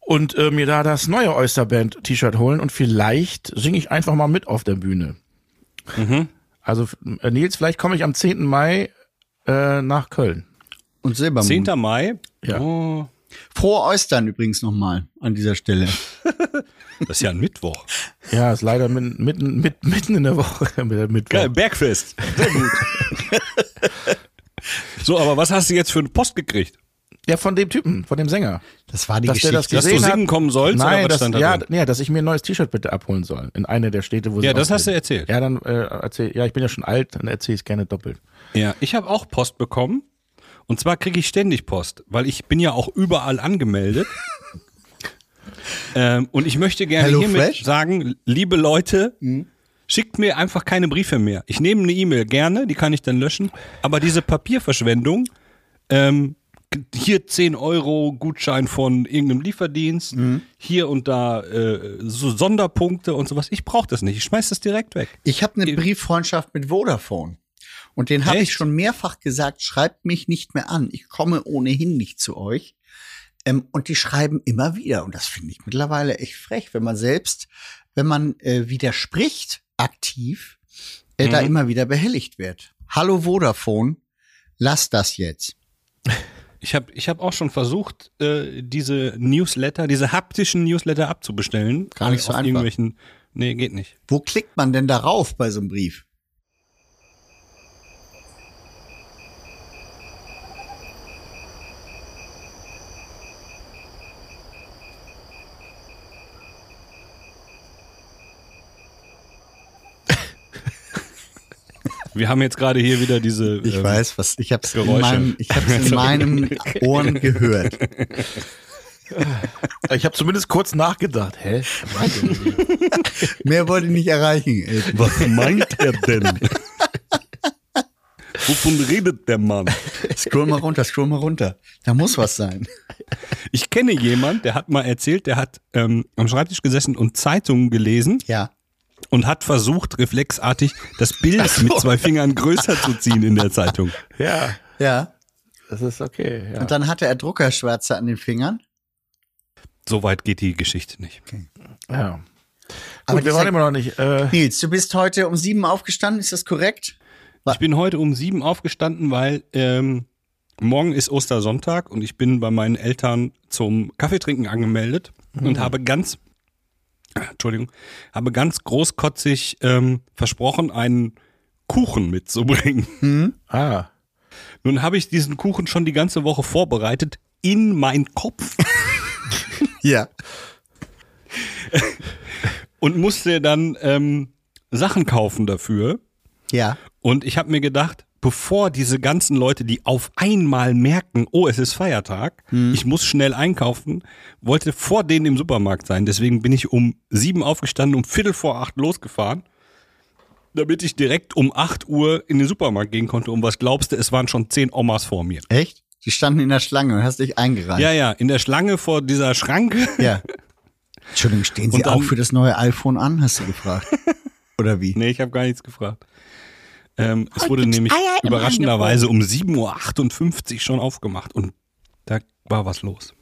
und äh, mir da das neue Oysterband-T-Shirt holen und vielleicht singe ich einfach mal mit auf der Bühne. Also äh, Nils, vielleicht komme ich am 10. Mai äh, nach Köln. Und Silbermond. 10. Mai. Ja. Oh, Frohe Ostern übrigens nochmal an dieser Stelle. das ist ja ein Mittwoch. Ja, ist leider mitten, mitten, mit, mitten in der Woche mit. Geil, Bergfest. Sehr gut. so, aber was hast du jetzt für eine Post gekriegt? Ja, von dem Typen, von dem Sänger. Das war die Dass der das Geschichte. Dass du singen hat- kommen sollst? Nein, was das, stand da ja, ja, dass ich mir ein neues T-Shirt bitte abholen soll. In einer der Städte, wo sie Ja, das hast du erzählt. Ja, dann äh, erzähl, ja, ich bin ja schon alt, dann erzähle ich es gerne doppelt. Ja, ich habe auch Post bekommen. Und zwar kriege ich ständig Post, weil ich bin ja auch überall angemeldet. Ähm, und ich möchte gerne Hello hiermit Fresh? sagen, liebe Leute, schickt mir einfach keine Briefe mehr. Ich nehme eine E-Mail gerne, die kann ich dann löschen. Aber diese Papierverschwendung, ähm, hier 10 Euro Gutschein von irgendeinem Lieferdienst, hier und da äh, so Sonderpunkte und sowas. Ich brauche das nicht. Ich schmeiß das direkt weg. Ich habe eine Brieffreundschaft mit Vodafone. Und den habe ich schon mehrfach gesagt, schreibt mich nicht mehr an. Ich komme ohnehin nicht zu euch. Ähm, und die schreiben immer wieder. Und das finde ich mittlerweile echt frech, wenn man selbst, wenn man äh, widerspricht aktiv, äh, da Mhm. immer wieder behelligt wird. Hallo Vodafone, lass das jetzt. Ich habe ich hab auch schon versucht, äh, diese Newsletter, diese haptischen Newsletter abzubestellen. Gar nicht so einfach. Nee, geht nicht. Wo klickt man denn darauf bei so einem Brief? Wir haben jetzt gerade hier wieder diese. Ich ähm, weiß, was ich habe es in meinem, ich hab's in meinen Ohren gehört. Ich habe zumindest kurz nachgedacht. Hä? Mehr wollte ich nicht erreichen. Was meint er denn? Wovon redet der Mann? Scroll mal runter, scroll mal runter. Da muss was sein. Ich kenne jemand, der hat mal erzählt, der hat ähm, am Schreibtisch gesessen und Zeitungen gelesen Ja. Und hat versucht, reflexartig das Bild mit zwei Fingern größer zu ziehen in der Zeitung. Ja, Ja. das ist okay. Ja. Und dann hatte er Druckerschwärze an den Fingern. So weit geht die Geschichte nicht. ja. Aber Gut, wir waren immer noch nicht. Äh, Nils, du bist heute um sieben aufgestanden, ist das korrekt? Ich bin heute um sieben aufgestanden, weil ähm, morgen ist Ostersonntag und ich bin bei meinen Eltern zum Kaffeetrinken angemeldet und habe ganz, Entschuldigung, habe ganz großkotzig ähm, versprochen, einen Kuchen mitzubringen. ah, Nun habe ich diesen Kuchen schon die ganze Woche vorbereitet in mein Kopf Ja. und musste dann ähm, Sachen kaufen dafür. Ja. Und ich habe mir gedacht, bevor diese ganzen Leute, die auf einmal merken, oh, es ist Feiertag, ich muss schnell einkaufen, wollte vor denen im Supermarkt sein. Deswegen bin ich um sieben aufgestanden, um Viertel vor acht losgefahren, damit ich direkt um acht Uhr in den Supermarkt gehen konnte. Und was glaubst du, es waren schon zehn Omas vor mir. Echt? Die standen in der Schlange und hast dich eingereicht. Ja, ja, in der Schlange vor dieser Schranke. Ja. Entschuldigung, stehen Sie dann- auch für das neue iPhone an, hast du gefragt. Oder wie? Nee, ich habe gar nichts gefragt. Ähm, es wurde nämlich überraschenderweise um 7.58 Uhr schon aufgemacht und da war was los.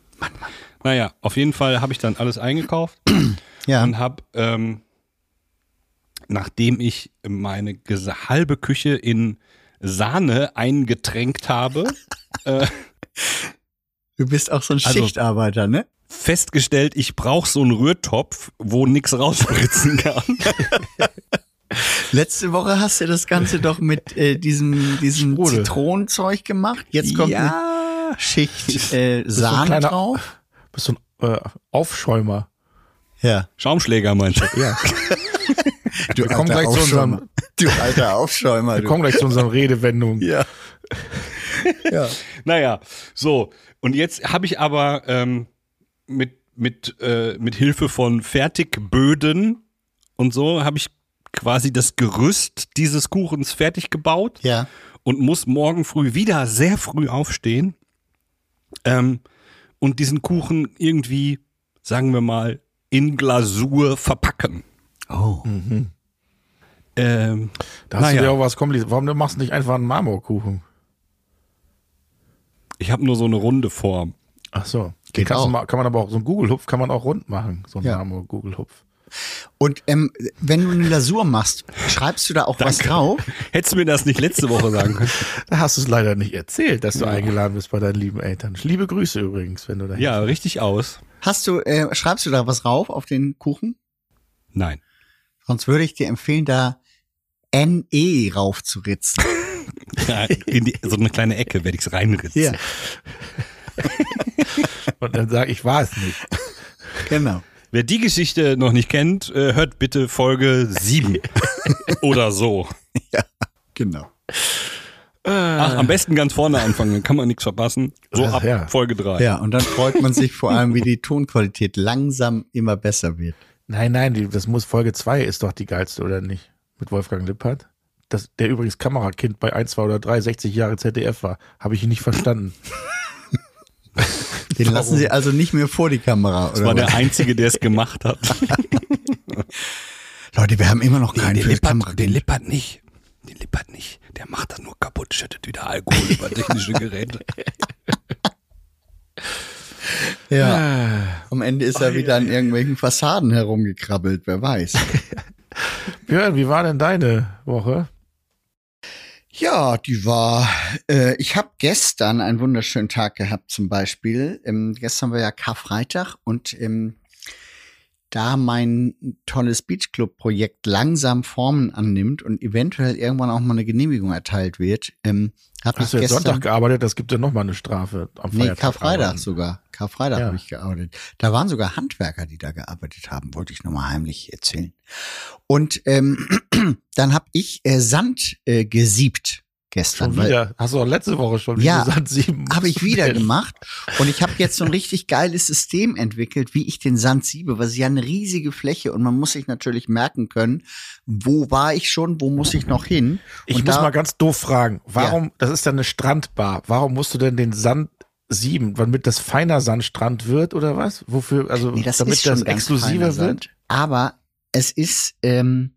Naja, auf jeden Fall habe ich dann alles eingekauft Ja. und habe, ähm, nachdem ich meine halbe Küche in Sahne eingetränkt habe, äh, Du bist auch so ein Also- Schichtarbeiter, ne? festgestellt, ich brauche so einen Rührtopf, wo nix rausspritzen kann. Letzte Woche hast du das Ganze doch mit äh, diesem, diesem Sprudel. Zitronenzeug gemacht. Jetzt kommt eine ja, Schicht äh, so ein Sahne kleiner- drauf. bist du ein äh, Aufschäumer. Ja. Schaumschläger meinst du? Ja. Du Wir kommen gleich zu Aufschäumer. unserem- Du alter Aufschäumer. Wir Du. kommen gleich zu unseren Redewendungen. Ja. ja. Naja, so. Und jetzt habe ich aber ähm, mit, mit, äh, mit Hilfe von Fertigböden und so habe ich quasi das Gerüst dieses Kuchens fertig gebaut Ja. und muss morgen früh wieder sehr früh aufstehen ähm, und diesen Kuchen irgendwie, sagen wir mal, in Glasur verpacken. Oh. Ähm, Da hast Naja. du dir auch was kompliziert. Warum machst du nicht einfach einen Marmorkuchen? ich habe nur so eine runde Form. Ach so. Den Geht kannst auch. mal, kann man aber auch, so einen Google-Hupf kann man auch rund machen. So einen Ja. Marmor-Google-Hupf. Und ähm, wenn du eine Lasur machst, schreibst du da auch was drauf? Hättest du mir das nicht letzte Woche sagen können? Da hast du es leider nicht erzählt, dass du eingeladen bist bei deinen lieben Eltern. Liebe Grüße übrigens, wenn du da Ja, richtig aus. Hast du, äh, schreibst du da was drauf auf den Kuchen? Nein. Sonst würde ich dir empfehlen, da NE raufzuritzen. Ja, in die, so eine kleine Ecke werde ich es reinritzen. Ja, Und dann sag ich, war es nicht. genau. Wer die Geschichte noch nicht kennt, äh, hört bitte Folge 7 oder so. Genau. Ach, am besten ganz vorne anfangen, dann kann man nichts verpassen. So ab ja. Folge 3. Ja, und dann freut man sich vor allem, wie die Tonqualität langsam immer besser wird. Nein, nein, das muss Folge 2 ist doch die geilste, oder nicht? Mit Wolfgang Lippert. Das, der übrigens Kamerakind bei 1, 2 oder 3, 60 Jahre ZDF war. Habe ich ihn nicht verstanden. Den lassen sie also nicht mehr vor die Kamera, Das war was? der Einzige, der es gemacht hat. Leute, wir haben immer noch keinen den, für die Kamera. Lippert, den Lippert nicht. Den Lippert nicht. Der macht das nur kaputt, schüttet wieder Alkohol über technische Geräte. Ja. Am Ende ist er wieder an irgendwelchen Fassaden herumgekrabbelt, wer weiß. Björn, wie war denn deine Woche? Ja, die war. Äh, ich habe gestern einen wunderschönen Tag gehabt, zum Beispiel. Ähm, gestern war ja Karfreitag und ähm, da mein tolles Beachclub-Projekt langsam Formen annimmt und eventuell irgendwann auch mal eine Genehmigung erteilt wird, ähm, habe ich Hast du jetzt gestern. Sonntag gearbeitet? Das gibt ja noch mal eine Strafe am Nee, Feiertag. Karfreitag arbeiten. sogar. Karfreitag Ja. habe ich gearbeitet. Da waren sogar Handwerker, die da gearbeitet haben, wollte ich nochmal heimlich erzählen. Und ähm, dann habe ich äh, Sand äh, gesiebt gestern. Schon weil- wieder. Hast du auch letzte Woche schon Ja, Sand sieben habe ich wieder gemacht. Und ich habe jetzt so ein richtig geiles System entwickelt, wie ich den Sand siebe, weil es ist ja eine riesige Fläche und man muss sich natürlich merken können, wo war ich schon, wo muss ich noch hin. Ich und muss da, mal ganz doof fragen, warum, das ist ja eine Strandbar, warum musst du denn den Sand sieben, damit das feiner Sandstrand wird oder was? Wofür, also nee, das damit das exklusiver wird? Aber es ist, ähm,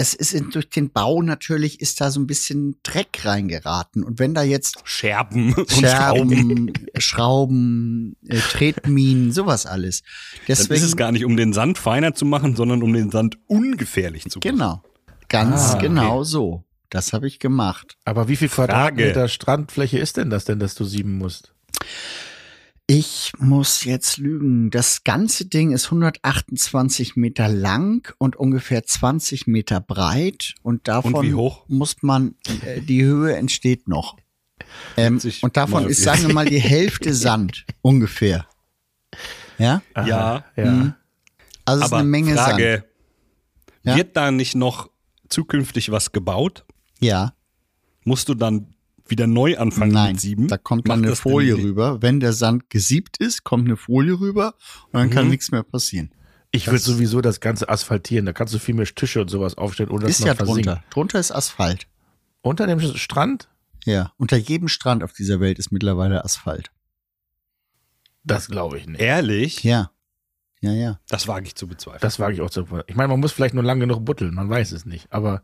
es ist in, durch den Bau natürlich ist da so ein bisschen Dreck reingeraten. Und wenn da jetzt Scherben und Schrauben. Scherben, Schrauben, äh, Tretminen, sowas alles. Dann ist Deswegen, es gar nicht, um den Sand feiner zu machen, sondern um den Sand ungefährlich zu machen. genau, ganz Ah, okay. genau so. Das habe ich gemacht. Aber wie viel Frage. Quadratmeter Strandfläche ist denn das denn, dass du sieben musst? Ich muss jetzt lügen. Das ganze Ding ist 128 Meter lang und ungefähr 20 Meter breit. Und davon Und wie hoch? muss man, äh, die Höhe entsteht noch. Ähm, 40 und davon ist, sagen wir mal, die Hälfte Sand. ungefähr. Ja? Ja, Ja. Mhm. Also es ist aber eine Menge Frage, Sand. Ja? wird da nicht noch zukünftig was gebaut? Ja. Musst du dann wieder neu anfangen Nein, mit sieben? da kommt dann eine Folie rüber. Wenn der Sand gesiebt ist, kommt eine Folie rüber und dann kann Mhm. nichts mehr passieren. Ich würde sowieso das Ganze asphaltieren, da kannst du viel mehr Tische und sowas aufstellen, ohne dass ist man ja versinkt. drunter. Drunter ist Asphalt. Unter dem Strand? Ja. Unter jedem Strand auf dieser Welt ist mittlerweile Asphalt. Das glaube ich nicht. Ehrlich? Ja. Ja, ja. Das wage ich zu bezweifeln. Das wage ich auch zu. Ich meine, man muss vielleicht nur lang genug butteln, man weiß es nicht. Aber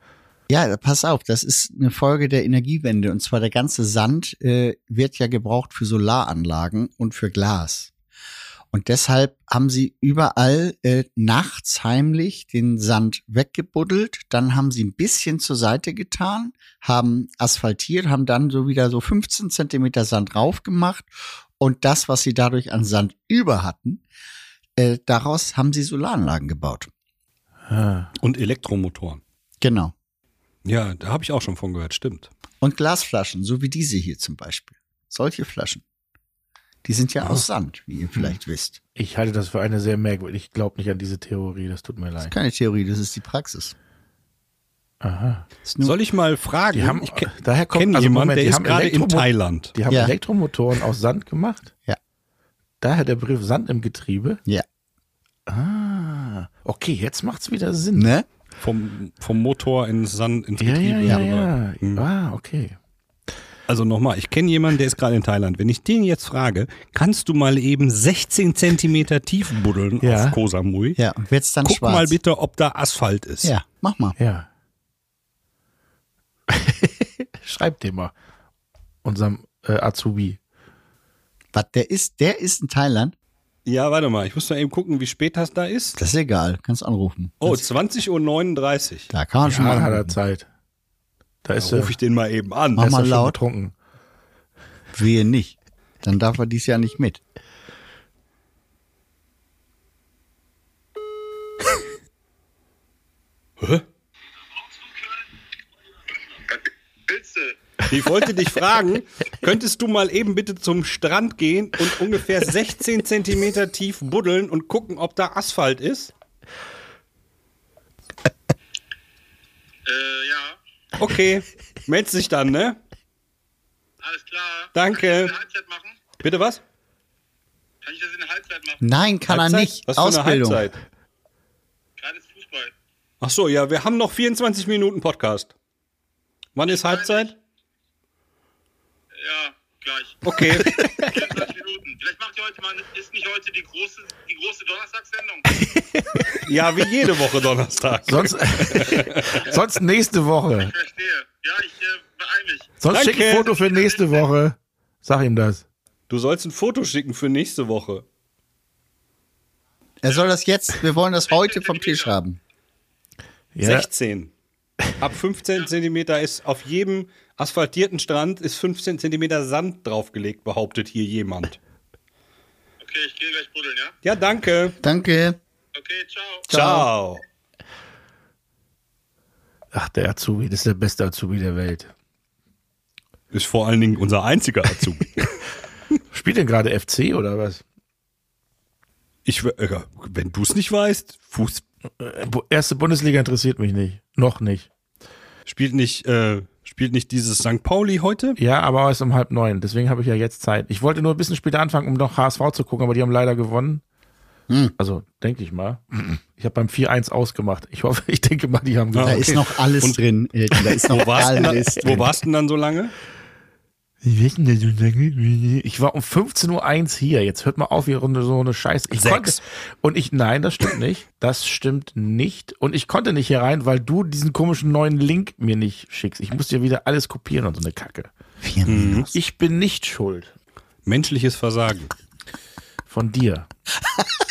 Ja, pass auf, das ist eine Folge der Energiewende. Und zwar der ganze Sand äh, wird ja gebraucht für Solaranlagen und für Glas. Und deshalb haben sie überall äh, nachts heimlich den Sand weggebuddelt. Dann haben sie ein bisschen zur Seite getan, haben asphaltiert, haben dann so wieder so 15 Zentimeter Sand drauf gemacht. Und das, was sie dadurch an Sand über hatten, äh, daraus haben sie Solaranlagen gebaut. ah, Und Elektromotoren. Genau. Ja, da habe ich auch schon von gehört, stimmt. Und Glasflaschen, so wie diese hier zum Beispiel. Solche Flaschen. Die sind ja aus Sand, wie ihr vielleicht wisst. ich halte das für eine sehr merkwürdig. Ich glaube nicht an diese Theorie, das tut mir Das ist leid. keine Theorie, das ist die Praxis. Aha. Soll ich mal fragen? Die haben, ich ke- daher kommt also jemanden, Moment, der die ist haben gerade in Thailand. Die haben Ja. Elektromotoren aus Sand gemacht? Ja. Daher der Begriff Sand im Getriebe? ja. Ah, okay, jetzt macht's wieder Sinn. Ne? Vom, vom Motor ins Sand, ins Ja, Getriebe. ja, ja, rüber. ja. Mhm. Ah, okay. Also nochmal, ich kenne jemanden, der ist gerade in Thailand. Wenn ich den jetzt frage, kannst du mal eben 16 Zentimeter tief buddeln Ja. auf Koh Samui? Ja, wird's dann Guck schwarz. mal bitte, ob da Asphalt ist. Ja, mach mal. Ja. Schreibt dem mal. Unserem äh, Azubi. Was der ist, der ist in Thailand. Ja, warte mal, ich muss mal eben gucken, wie spät das da ist. Das ist egal, kannst anrufen. Oh, Das, 20.39 Uhr. da kann man schon mal hat er. Zeit. Da ist Da er rufe ich den mal eben an. Mach ist mal laut. betrunken. Wehe nicht. Dann darf er dies Jahr nicht mit. Ich wollte dich fragen, könntest du mal eben bitte zum Strand gehen und ungefähr 16 Zentimeter tief buddeln und gucken, ob da Asphalt ist? Äh, ja. Okay, meld dich dann, ne? Danke. eine Halbzeit machen? Bitte was? Kann ich das in der Halbzeit machen? Nein, kann Halbzeit? er nicht. Was für eine Ausbildung. Halbzeit? Ist Fußball. Ach so, ja, wir haben noch 24 Minuten Podcast. Wann ist Halbzeit? Ja, gleich. Okay. 24 Minuten. Vielleicht macht ihr heute mal, ist nicht heute die große, die große Donnerstagssendung? ja, wie jede Woche Donnerstag. Sonst, sonst nächste Woche. Verstehe. Ja, ich äh, beeil mich. Sonst Danke. schick ein Foto für nächste Woche. Sag ihm das. Du sollst ein Foto schicken für nächste Woche. Er soll das jetzt, wir wollen das heute vom Tisch haben. Ja, 16. Ab 15 Zentimeter ist auf jedem asphaltierten Strand ist 15 Zentimeter Sand draufgelegt, behauptet hier jemand. Okay, ich gehe gleich buddeln, ja? Ja, danke. Danke. Okay, ciao. Ciao. ach, der Azubi, das ist der beste Azubi der Welt. Ist vor allen Dingen unser einziger Azubi. Spielt denn gerade FC oder was? Ich, äh, wenn du es nicht weißt, Fuß Äh, Bu- Erste Bundesliga interessiert mich nicht. Noch nicht. spielt nicht, äh, spielt nicht dieses St. Pauli heute? Ja, aber es ist um halb neun. Deswegen habe ich ja jetzt Zeit. Ich wollte nur ein bisschen später anfangen, um noch HSV zu gucken, aber die haben leider gewonnen. Hm. Also, denke ich mal. Ich habe beim 4-1 ausgemacht. Ich hoffe, ich denke mal, die haben Da gewonnen. ist noch alles drin. Elton. Da ist noch Wo warst, du alles da, wo drin. warst du denn dann so lange? Wie wissen denn so lange? Ich war um 15.01 Uhr hier. Jetzt hört mal auf, ihr Runde so eine Scheiße. Ich Sechs. konnte, und ich, nein, das stimmt nicht. Das stimmt nicht. Und ich konnte nicht hier rein, weil du diesen komischen neuen Link mir nicht schickst. Ich musste ja wieder alles kopieren und so eine Kacke. Vier Minus. Ich bin nicht schuld. Menschliches Versagen. Von dir.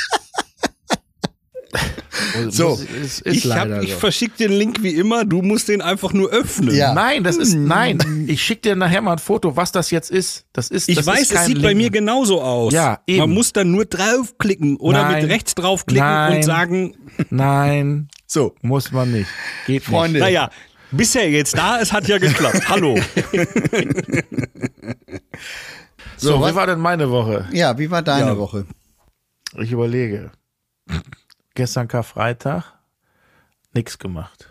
So, Muss- es ist Ich, hab, ich so. verschick den Link wie immer, du musst den einfach nur öffnen. Ja. Nein, das ist, nein. Ich schicke dir nachher mal ein Foto, was das jetzt ist. Das ist, Ich das weiß, ist es sieht bei Link. mir genauso aus. Ja, eben. Man muss dann nur draufklicken oder Nein. mit rechts draufklicken Nein. und sagen, Nein, So, muss man nicht. Geht Freunde. naja, bisher jetzt da, es hat ja geklappt. Hallo. nicht. So, So, wie war denn meine Woche? ja, wie war deine Ja. Woche? Ich überlege. Gestern Karfreitag, nix gemacht.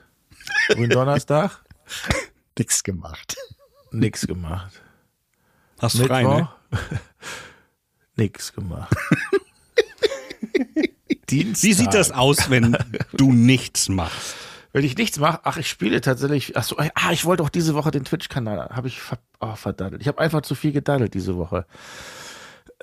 Gründonnerstag, Nix gemacht. nix gemacht. Hast frei, Mittwoch, ne? nix gemacht. Dienstag. Wie sieht das aus, wenn du nichts machst? Wenn ich nichts mache, ach, ich spiele tatsächlich, ach so, ah, ich wollte auch diese Woche den Twitch-Kanal, habe ich ver, oh, verdaddelt. Ich habe einfach zu viel gedaddelt diese Woche.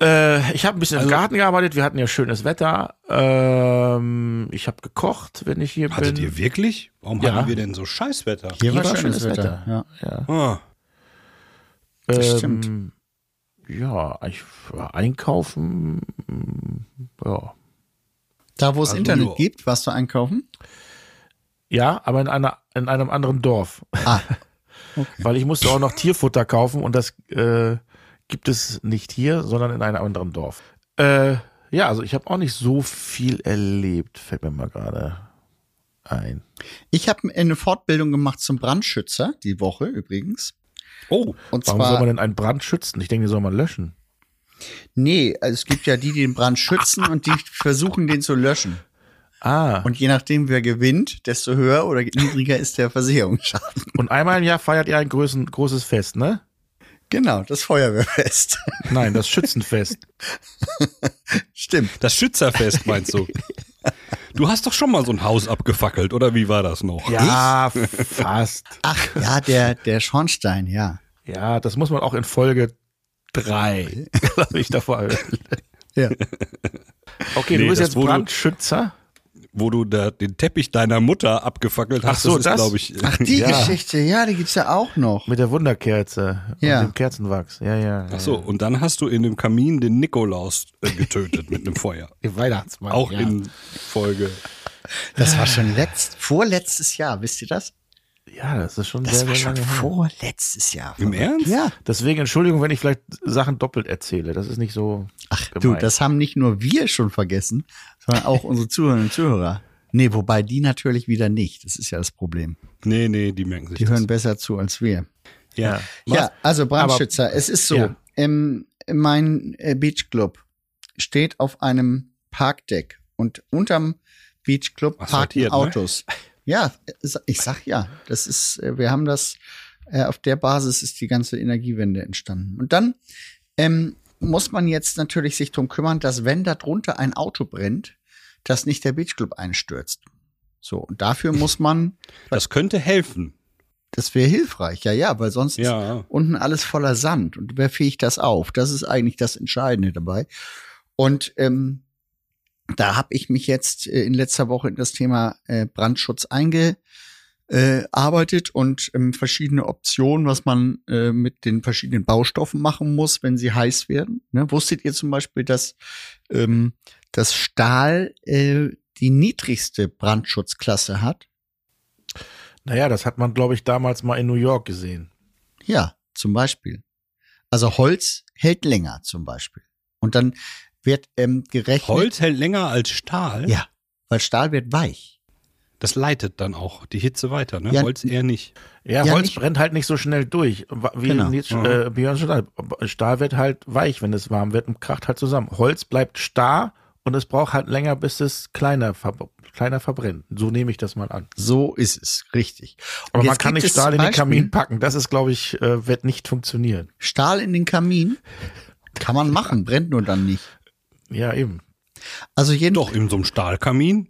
Äh, ich habe ein bisschen Also im Garten gearbeitet, wir hatten ja schönes Wetter. Ähm, ich habe gekocht, wenn ich hier Hattet bin. ihr wirklich? Warum Ja. hatten wir denn so Scheißwetter? Hier Hier war schönes Wetter. Ja. Ja. Ah, Das stimmt. Ähm, ja, ich war einkaufen. Ja. Da, wo es Also, Internet ja. gibt, warst du einkaufen? ja, aber in, einer, in einem anderen Dorf. Ah, Weil ich musste auch noch Tierfutter kaufen und das äh, gibt es nicht hier, sondern in einem anderen Dorf. Äh, ja, also ich habe auch nicht so viel erlebt, fällt mir mal gerade ein. ich habe eine Fortbildung gemacht zum Brandschützer, die Woche übrigens. Oh, Und Warum zwar, soll man denn einen Brand schützen? Ich denke, den soll man löschen. nee, also es gibt ja die, die den Brand schützen und die versuchen, den zu löschen. Ah, und, je nachdem, wer gewinnt, desto höher oder niedriger ist der Versicherungsschaden. und einmal im Jahr feiert ihr ein großes Fest, ne? Genau, das Feuerwehrfest. Nein, das Schützenfest. Stimmt. das Schützerfest meinst du? Du hast doch schon mal so ein Haus abgefackelt, oder wie war das noch? Ja, fast. Ach ja, der, der Schornstein, ja. Ja, das muss man auch in Folge drei, glaube ich, davor. Ja. Okay, Nee, du bist jetzt Brandschützer. Wo du da den Teppich deiner Mutter abgefackelt hast, Ach so, das ist, das? glaube ich. Ach, die Ja. Geschichte, ja, die gibt's ja auch noch. Mit der Wunderkerze Ja. und dem Kerzenwachs. Ja, ja. Ach so, und dann hast du in dem Kamin den Nikolaus äh, getötet mit einem Feuer. Der Weihnachtsmann. Auch ja. in Folge. Das war schon letzt, vorletztes Jahr, wisst ihr das? Ja, das ist schon Das sehr, war sehr schon lange her. vorletztes Jahr. Im Ernst? Ja. Deswegen Entschuldigung, wenn ich vielleicht Sachen doppelt erzähle. Das ist nicht so. Ach du, gemeint. das haben nicht nur wir schon vergessen, sondern auch unsere Zuhörerinnen und Zuhörer. Nee, wobei die natürlich wieder nicht. Das ist ja das Problem. Nee, nee, die merken sich Die das. hören besser zu als wir. ja. Ja, also Brandschützer. es ist so, Ja. ähm, mein äh, Beachclub steht auf einem Parkdeck und unterm Beachclub parken Asphaltiert, ne? Autos. Ja, ich sag ja, das ist, äh, wir haben das Äh, auf der Basis ist die ganze Energiewende entstanden. Und dann ähm, muss man jetzt natürlich sich drum kümmern, dass wenn da drunter ein Auto brennt, dass nicht der Beachclub einstürzt. So, und dafür muss man, Das könnte helfen. das wäre hilfreich, ja, ja, weil sonst ist Ja. unten alles voller Sand. Und wer fegt das auf? Das ist eigentlich das Entscheidende dabei. Und ähm, da habe ich mich jetzt äh, in letzter Woche in das Thema äh, Brandschutz eingearbeitet äh, arbeitet und ähm, verschiedene Optionen, was man äh, mit den verschiedenen Baustoffen machen muss, wenn sie heiß werden. Ne? Wusstet ihr zum Beispiel, dass ähm, das Stahl äh, die niedrigste Brandschutzklasse hat? Naja, das hat man, glaube ich, damals mal in New York gesehen. Ja, zum Beispiel. Also Holz hält länger zum Beispiel. Und dann wird ähm, gerechnet. Holz hält länger als Stahl. Ja, weil Stahl wird weich. Das leitet dann auch die Hitze weiter, ne? Ja. Holz eher nicht. Ja, Ja, Holz nicht- brennt halt nicht so schnell durch. Wie Genau. Nils- äh, Björn Stahl. Stahl wird halt weich, wenn es warm wird und kracht halt zusammen. Holz bleibt starr und es braucht halt länger, bis es kleiner, ver kleiner verbrennt. So nehme ich das mal an. So ist es, richtig. Und Aber man kann nicht Stahl in den Kamin packen. Das ist, glaube ich, äh, wird nicht funktionieren. Stahl in den Kamin kann man machen, brennt nur dann nicht. Ja, eben. Also jeden Doch, in so einem Stahlkamin.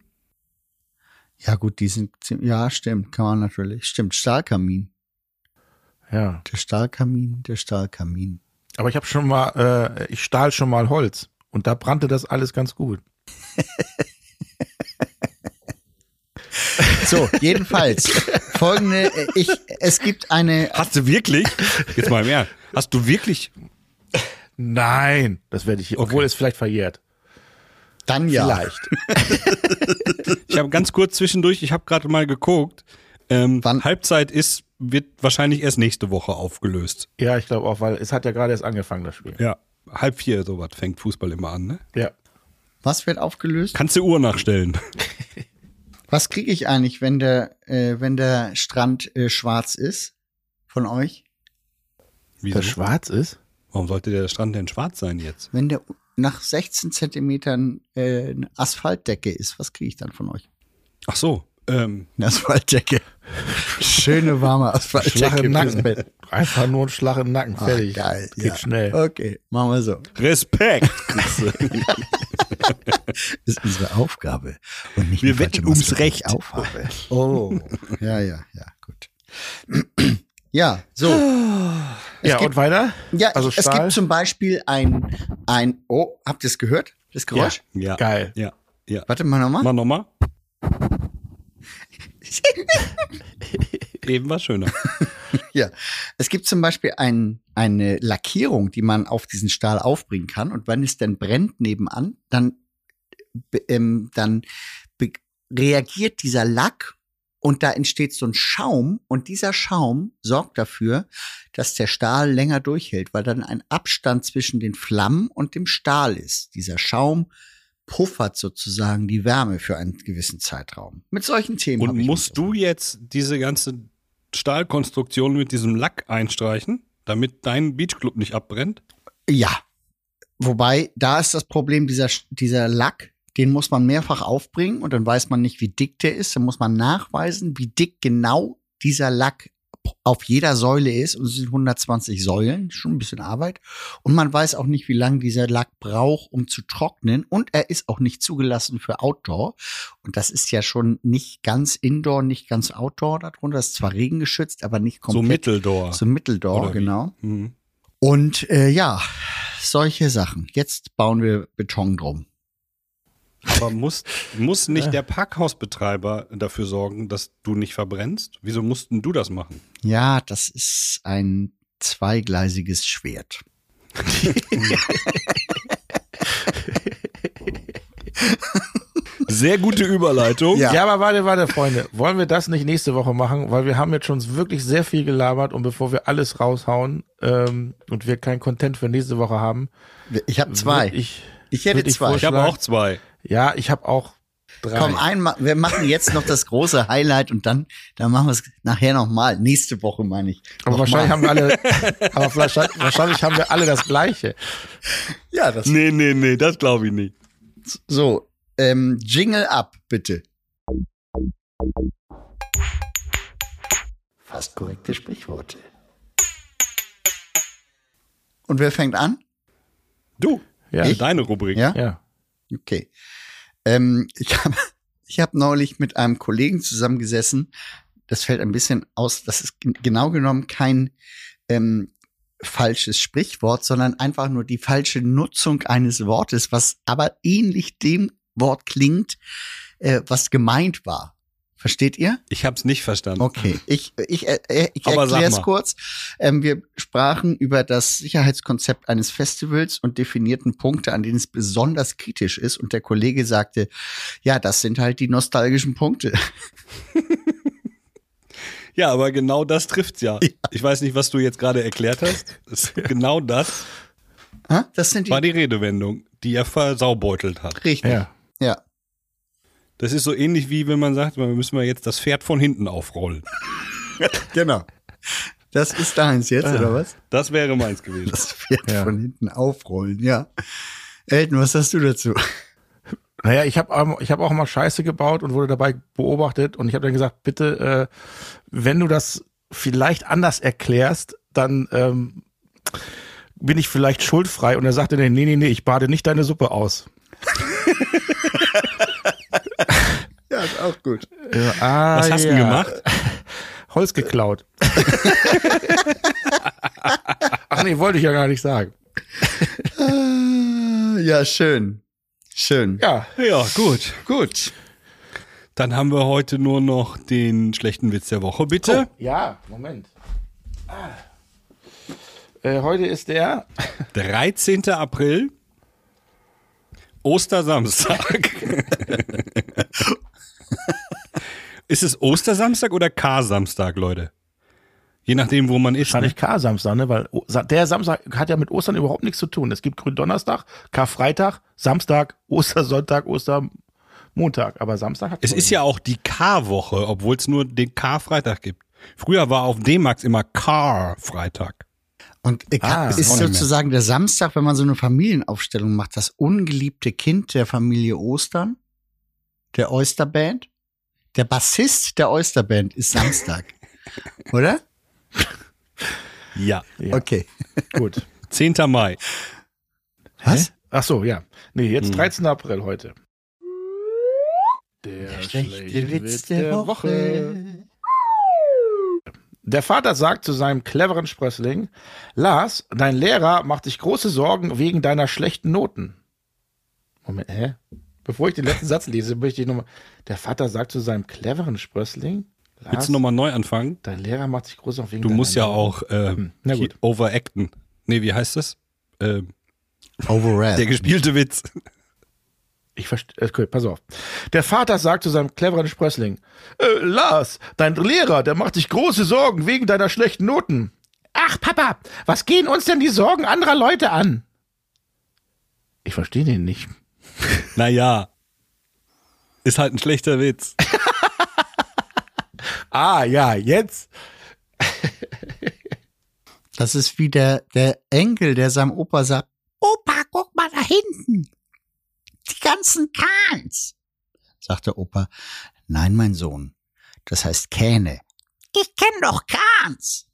Ja gut, die sind ja stimmt, kann man natürlich. Stimmt, Stahlkamin. Ja. Der Stahlkamin, der Stahlkamin. Aber ich habe schon mal, äh, ich stahl schon mal Holz und da brannte das alles ganz gut. So, jedenfalls folgende ich es gibt eine Hast du wirklich? Jetzt mal mehr. Hast du wirklich? Nein, das werde ich, obwohl es vielleicht verjährt. Dann ja. Vielleicht. Ich habe ganz kurz zwischendurch, ich habe gerade mal geguckt. Ähm, Wann- Halbzeit ist, wird wahrscheinlich erst nächste Woche aufgelöst. Ja, ich glaube auch, weil es hat ja gerade erst angefangen, das Spiel. Ja. Halb vier, sowas fängt Fußball immer an, ne? Ja. Was wird aufgelöst? Kannst du Uhr nachstellen. Was kriege ich eigentlich, wenn der äh, wenn der Strand äh, schwarz ist von euch? Wieso? Das schwarz ist? Warum sollte der Strand denn schwarz sein jetzt? Wenn der nach 16 Zentimetern äh, eine Asphaltdecke ist, was kriege ich dann von euch? Ach so. Ähm, Eine Asphaltdecke. Schöne warme Schlag Asphaltdecke. im fürs Nacken. Einfach nur ein Schlag im Nacken. Ach, Fertig. geil. Geht ja. schnell. Okay, machen wir so. Respekt. Das ist unsere Aufgabe. Und nicht Wir wetten ums Recht. Aufhabe. Oh, ja, ja, ja, gut. Ja, so. Es Ja, gibt- und weiter? Ja, Also es Stahl? gibt zum Beispiel ein, ein, oh, habt ihr es gehört? Das Geräusch? ja. Geil. Ja. Ja. Warte mal nochmal. Mal nochmal. Eben war schöner. Ja, es gibt zum Beispiel ein, eine Lackierung, die man auf diesen Stahl aufbringen kann. Und wenn es dann brennt nebenan, dann, ähm, dann reagiert dieser Lack und da entsteht so ein Schaum. Und dieser Schaum sorgt dafür, dass der Stahl länger durchhält, weil dann ein Abstand zwischen den Flammen und dem Stahl ist. Dieser Schaum puffert sozusagen die Wärme für einen gewissen Zeitraum. Mit solchen Themen. Und musst du jetzt diese ganze Stahlkonstruktion mit diesem Lack einstreichen, damit dein Beachclub nicht abbrennt? Ja. Wobei, da ist das Problem, dieser, dieser Lack, den muss man mehrfach aufbringen und dann weiß man nicht, wie dick der ist. Dann muss man nachweisen, wie dick genau dieser Lack auf jeder Säule ist. Und es sind 120 Säulen, schon ein bisschen Arbeit. Und man weiß auch nicht, wie lange dieser Lack braucht, um zu trocknen. Und er ist auch nicht zugelassen für Outdoor. Und das ist ja schon nicht ganz Indoor, nicht ganz Outdoor darunter. Das ist zwar regengeschützt, aber nicht So komplett. Mitteldor. So Mitteldor, Oder wie? genau. Mhm. Und äh, ja, solche Sachen. Jetzt bauen wir Beton drum. Aber muss, muss nicht der Parkhausbetreiber dafür sorgen, dass du nicht verbrennst? Wieso mussten du das machen? Ja, das ist ein zweigleisiges Schwert. Sehr gute Überleitung. Ja. Ja. aber warte, warte, Freunde. Wollen wir das nicht nächste Woche machen? Weil wir haben jetzt schon wirklich sehr viel gelabert und bevor wir alles raushauen ähm, und wir kein Content für nächste Woche haben, Ich habe zwei. Ich, Ich hätte ich zwei. Ich habe auch zwei. Ja, ich habe auch drei. Komm, einmal, wir machen jetzt noch das große Highlight und dann, dann machen wir es nachher nochmal. Nächste Woche meine ich. aber wahrscheinlich haben wir alle, aber vielleicht, wahrscheinlich haben wir alle das Gleiche. Ja, das. Nee, nee, nee, das glaube ich nicht. So, ähm, Jingle ab, bitte. fast korrekte Sprichworte. Und wer fängt an? Du, Ja. ich? deine Rubrik. Ja? Ja. Okay. Ähm, ich habe ich hab neulich mit einem Kollegen zusammengesessen. Das fällt ein bisschen aus. Das ist gen- genau genommen kein ähm, falsches Sprichwort, sondern einfach nur die falsche Nutzung eines Wortes, was aber ähnlich dem Wort klingt, äh, was gemeint war. Versteht ihr? Ich hab's nicht verstanden. Okay, ich, ich, äh, äh, ich erkläre es kurz. Ähm, wir sprachen über das Sicherheitskonzept eines Festivals und definierten Punkte, an denen es besonders kritisch ist. Und der Kollege sagte, ja, das sind halt die nostalgischen Punkte. Ja, aber genau das trifft's ja. Ich weiß nicht, was du jetzt gerade erklärt hast. Das genau das Ha? Das sind die, war die Redewendung, die er versaubeutelt hat. richtig. Ja. Ja. Das ist so ähnlich wie wenn man sagt, wir müssen wir jetzt das Pferd von hinten aufrollen. genau. Das ist deins jetzt, oder was? Das wäre meins gewesen. Das Pferd Ja. von hinten aufrollen, ja. Elton, was hast du dazu? Naja, ich habe ich hab auch mal Scheiße gebaut und wurde dabei beobachtet und ich habe dann gesagt, bitte, äh, wenn du das vielleicht anders erklärst, dann ähm, bin ich vielleicht schuldfrei. Und er sagte, nee, nee, nee, ich bade nicht deine Suppe aus. Ja, ist auch gut. Ja, ah, Was hast du ja. gemacht? Holz geklaut. Ach nee, wollte ich ja gar nicht sagen. Ah, Ja, schön. Schön. Ja, Ja, gut. Gut. Dann haben wir heute nur noch den schlechten Witz der Woche, bitte. ja, Moment. Ah. Äh, heute ist der 13. April, Ostersamstag. ist es Ostersamstag oder K-Samstag, Leute? Je nachdem, wo man ist. Ne? wahrscheinlich K-Samstag, ne? Weil der Samstag hat ja mit Ostern überhaupt nichts zu tun. Es gibt Gründonnerstag, Karfreitag, Samstag, Ostersonntag, Ostermontag. Aber Samstag hat Es ist ja auch die K-Woche, obwohl es nur den K-Freitag gibt. Früher war auf D-Max immer Car-Freitag. Und äh, Ah, ist sozusagen der Samstag, wenn man so eine Familienaufstellung macht, das ungeliebte Kind der Familie Ostern, der Oysterband. Der Bassist der Oysterband ist Samstag. Oder? Ja. Ja. Okay. gut. 10. Mai. Was? Ach so, ja. Nee, jetzt Hm. 13. April heute. Der schlechte Witz der Woche. Der Vater sagt zu seinem cleveren Sprössling, Lars, dein Lehrer macht sich große Sorgen wegen deiner schlechten Noten. Moment, hä? Bevor ich den letzten Satz lese, möchte ich nochmal. Der Vater sagt zu seinem cleveren Sprössling, Willst Lars, du nochmal neu anfangen? dein Lehrer macht sich große Sorgen wegen Du deiner musst ja Noten. auch äh, Hm, na gut. overacten. Nee, wie heißt das? Äh, Overall. der gespielte Witz. Ich verstehe. Okay, pass auf. Der Vater sagt zu seinem cleveren Sprössling: äh, Lars, dein Lehrer, der macht sich große Sorgen wegen deiner schlechten Noten. Ach, Papa, was gehen uns denn die Sorgen anderer Leute an? Ich verstehe den nicht. Naja. Ist halt ein schlechter Witz. Ah, ja, jetzt. Das ist wie der, der Enkel, der seinem Opa sagt, Opa, guck mal da hinten. Die ganzen Kahns. Sagt der Opa, nein, mein Sohn. Das heißt Kähne. Ich kenn doch Kahns.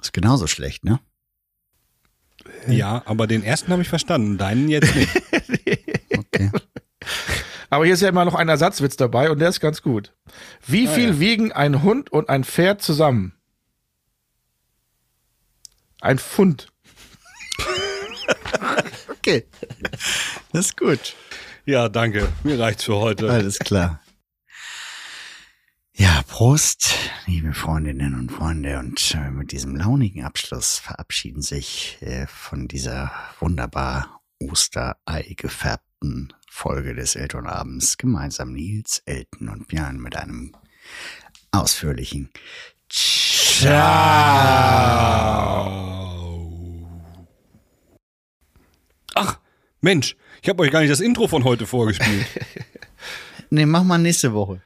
Ist genauso schlecht, ne? Ja, aber den ersten habe ich verstanden, deinen jetzt nicht. Okay. Aber hier ist ja immer noch ein Ersatzwitz dabei und der ist ganz gut. Wie viel wiegen ein Hund und ein Pferd zusammen? Ein Pfund. Okay. Das ist gut. Ja, danke. Mir reicht's für heute. Alles klar. Ja, Prost, liebe Freundinnen und Freunde. Und äh, mit diesem launigen Abschluss verabschieden sich äh, von dieser wunderbar Osterei gefärbten Folge des Elternabends gemeinsam Nils, Elton und Björn mit einem ausführlichen Ach, Mensch, ich habe euch gar nicht das Intro von heute vorgespielt. Nee, mach mal nächste Woche.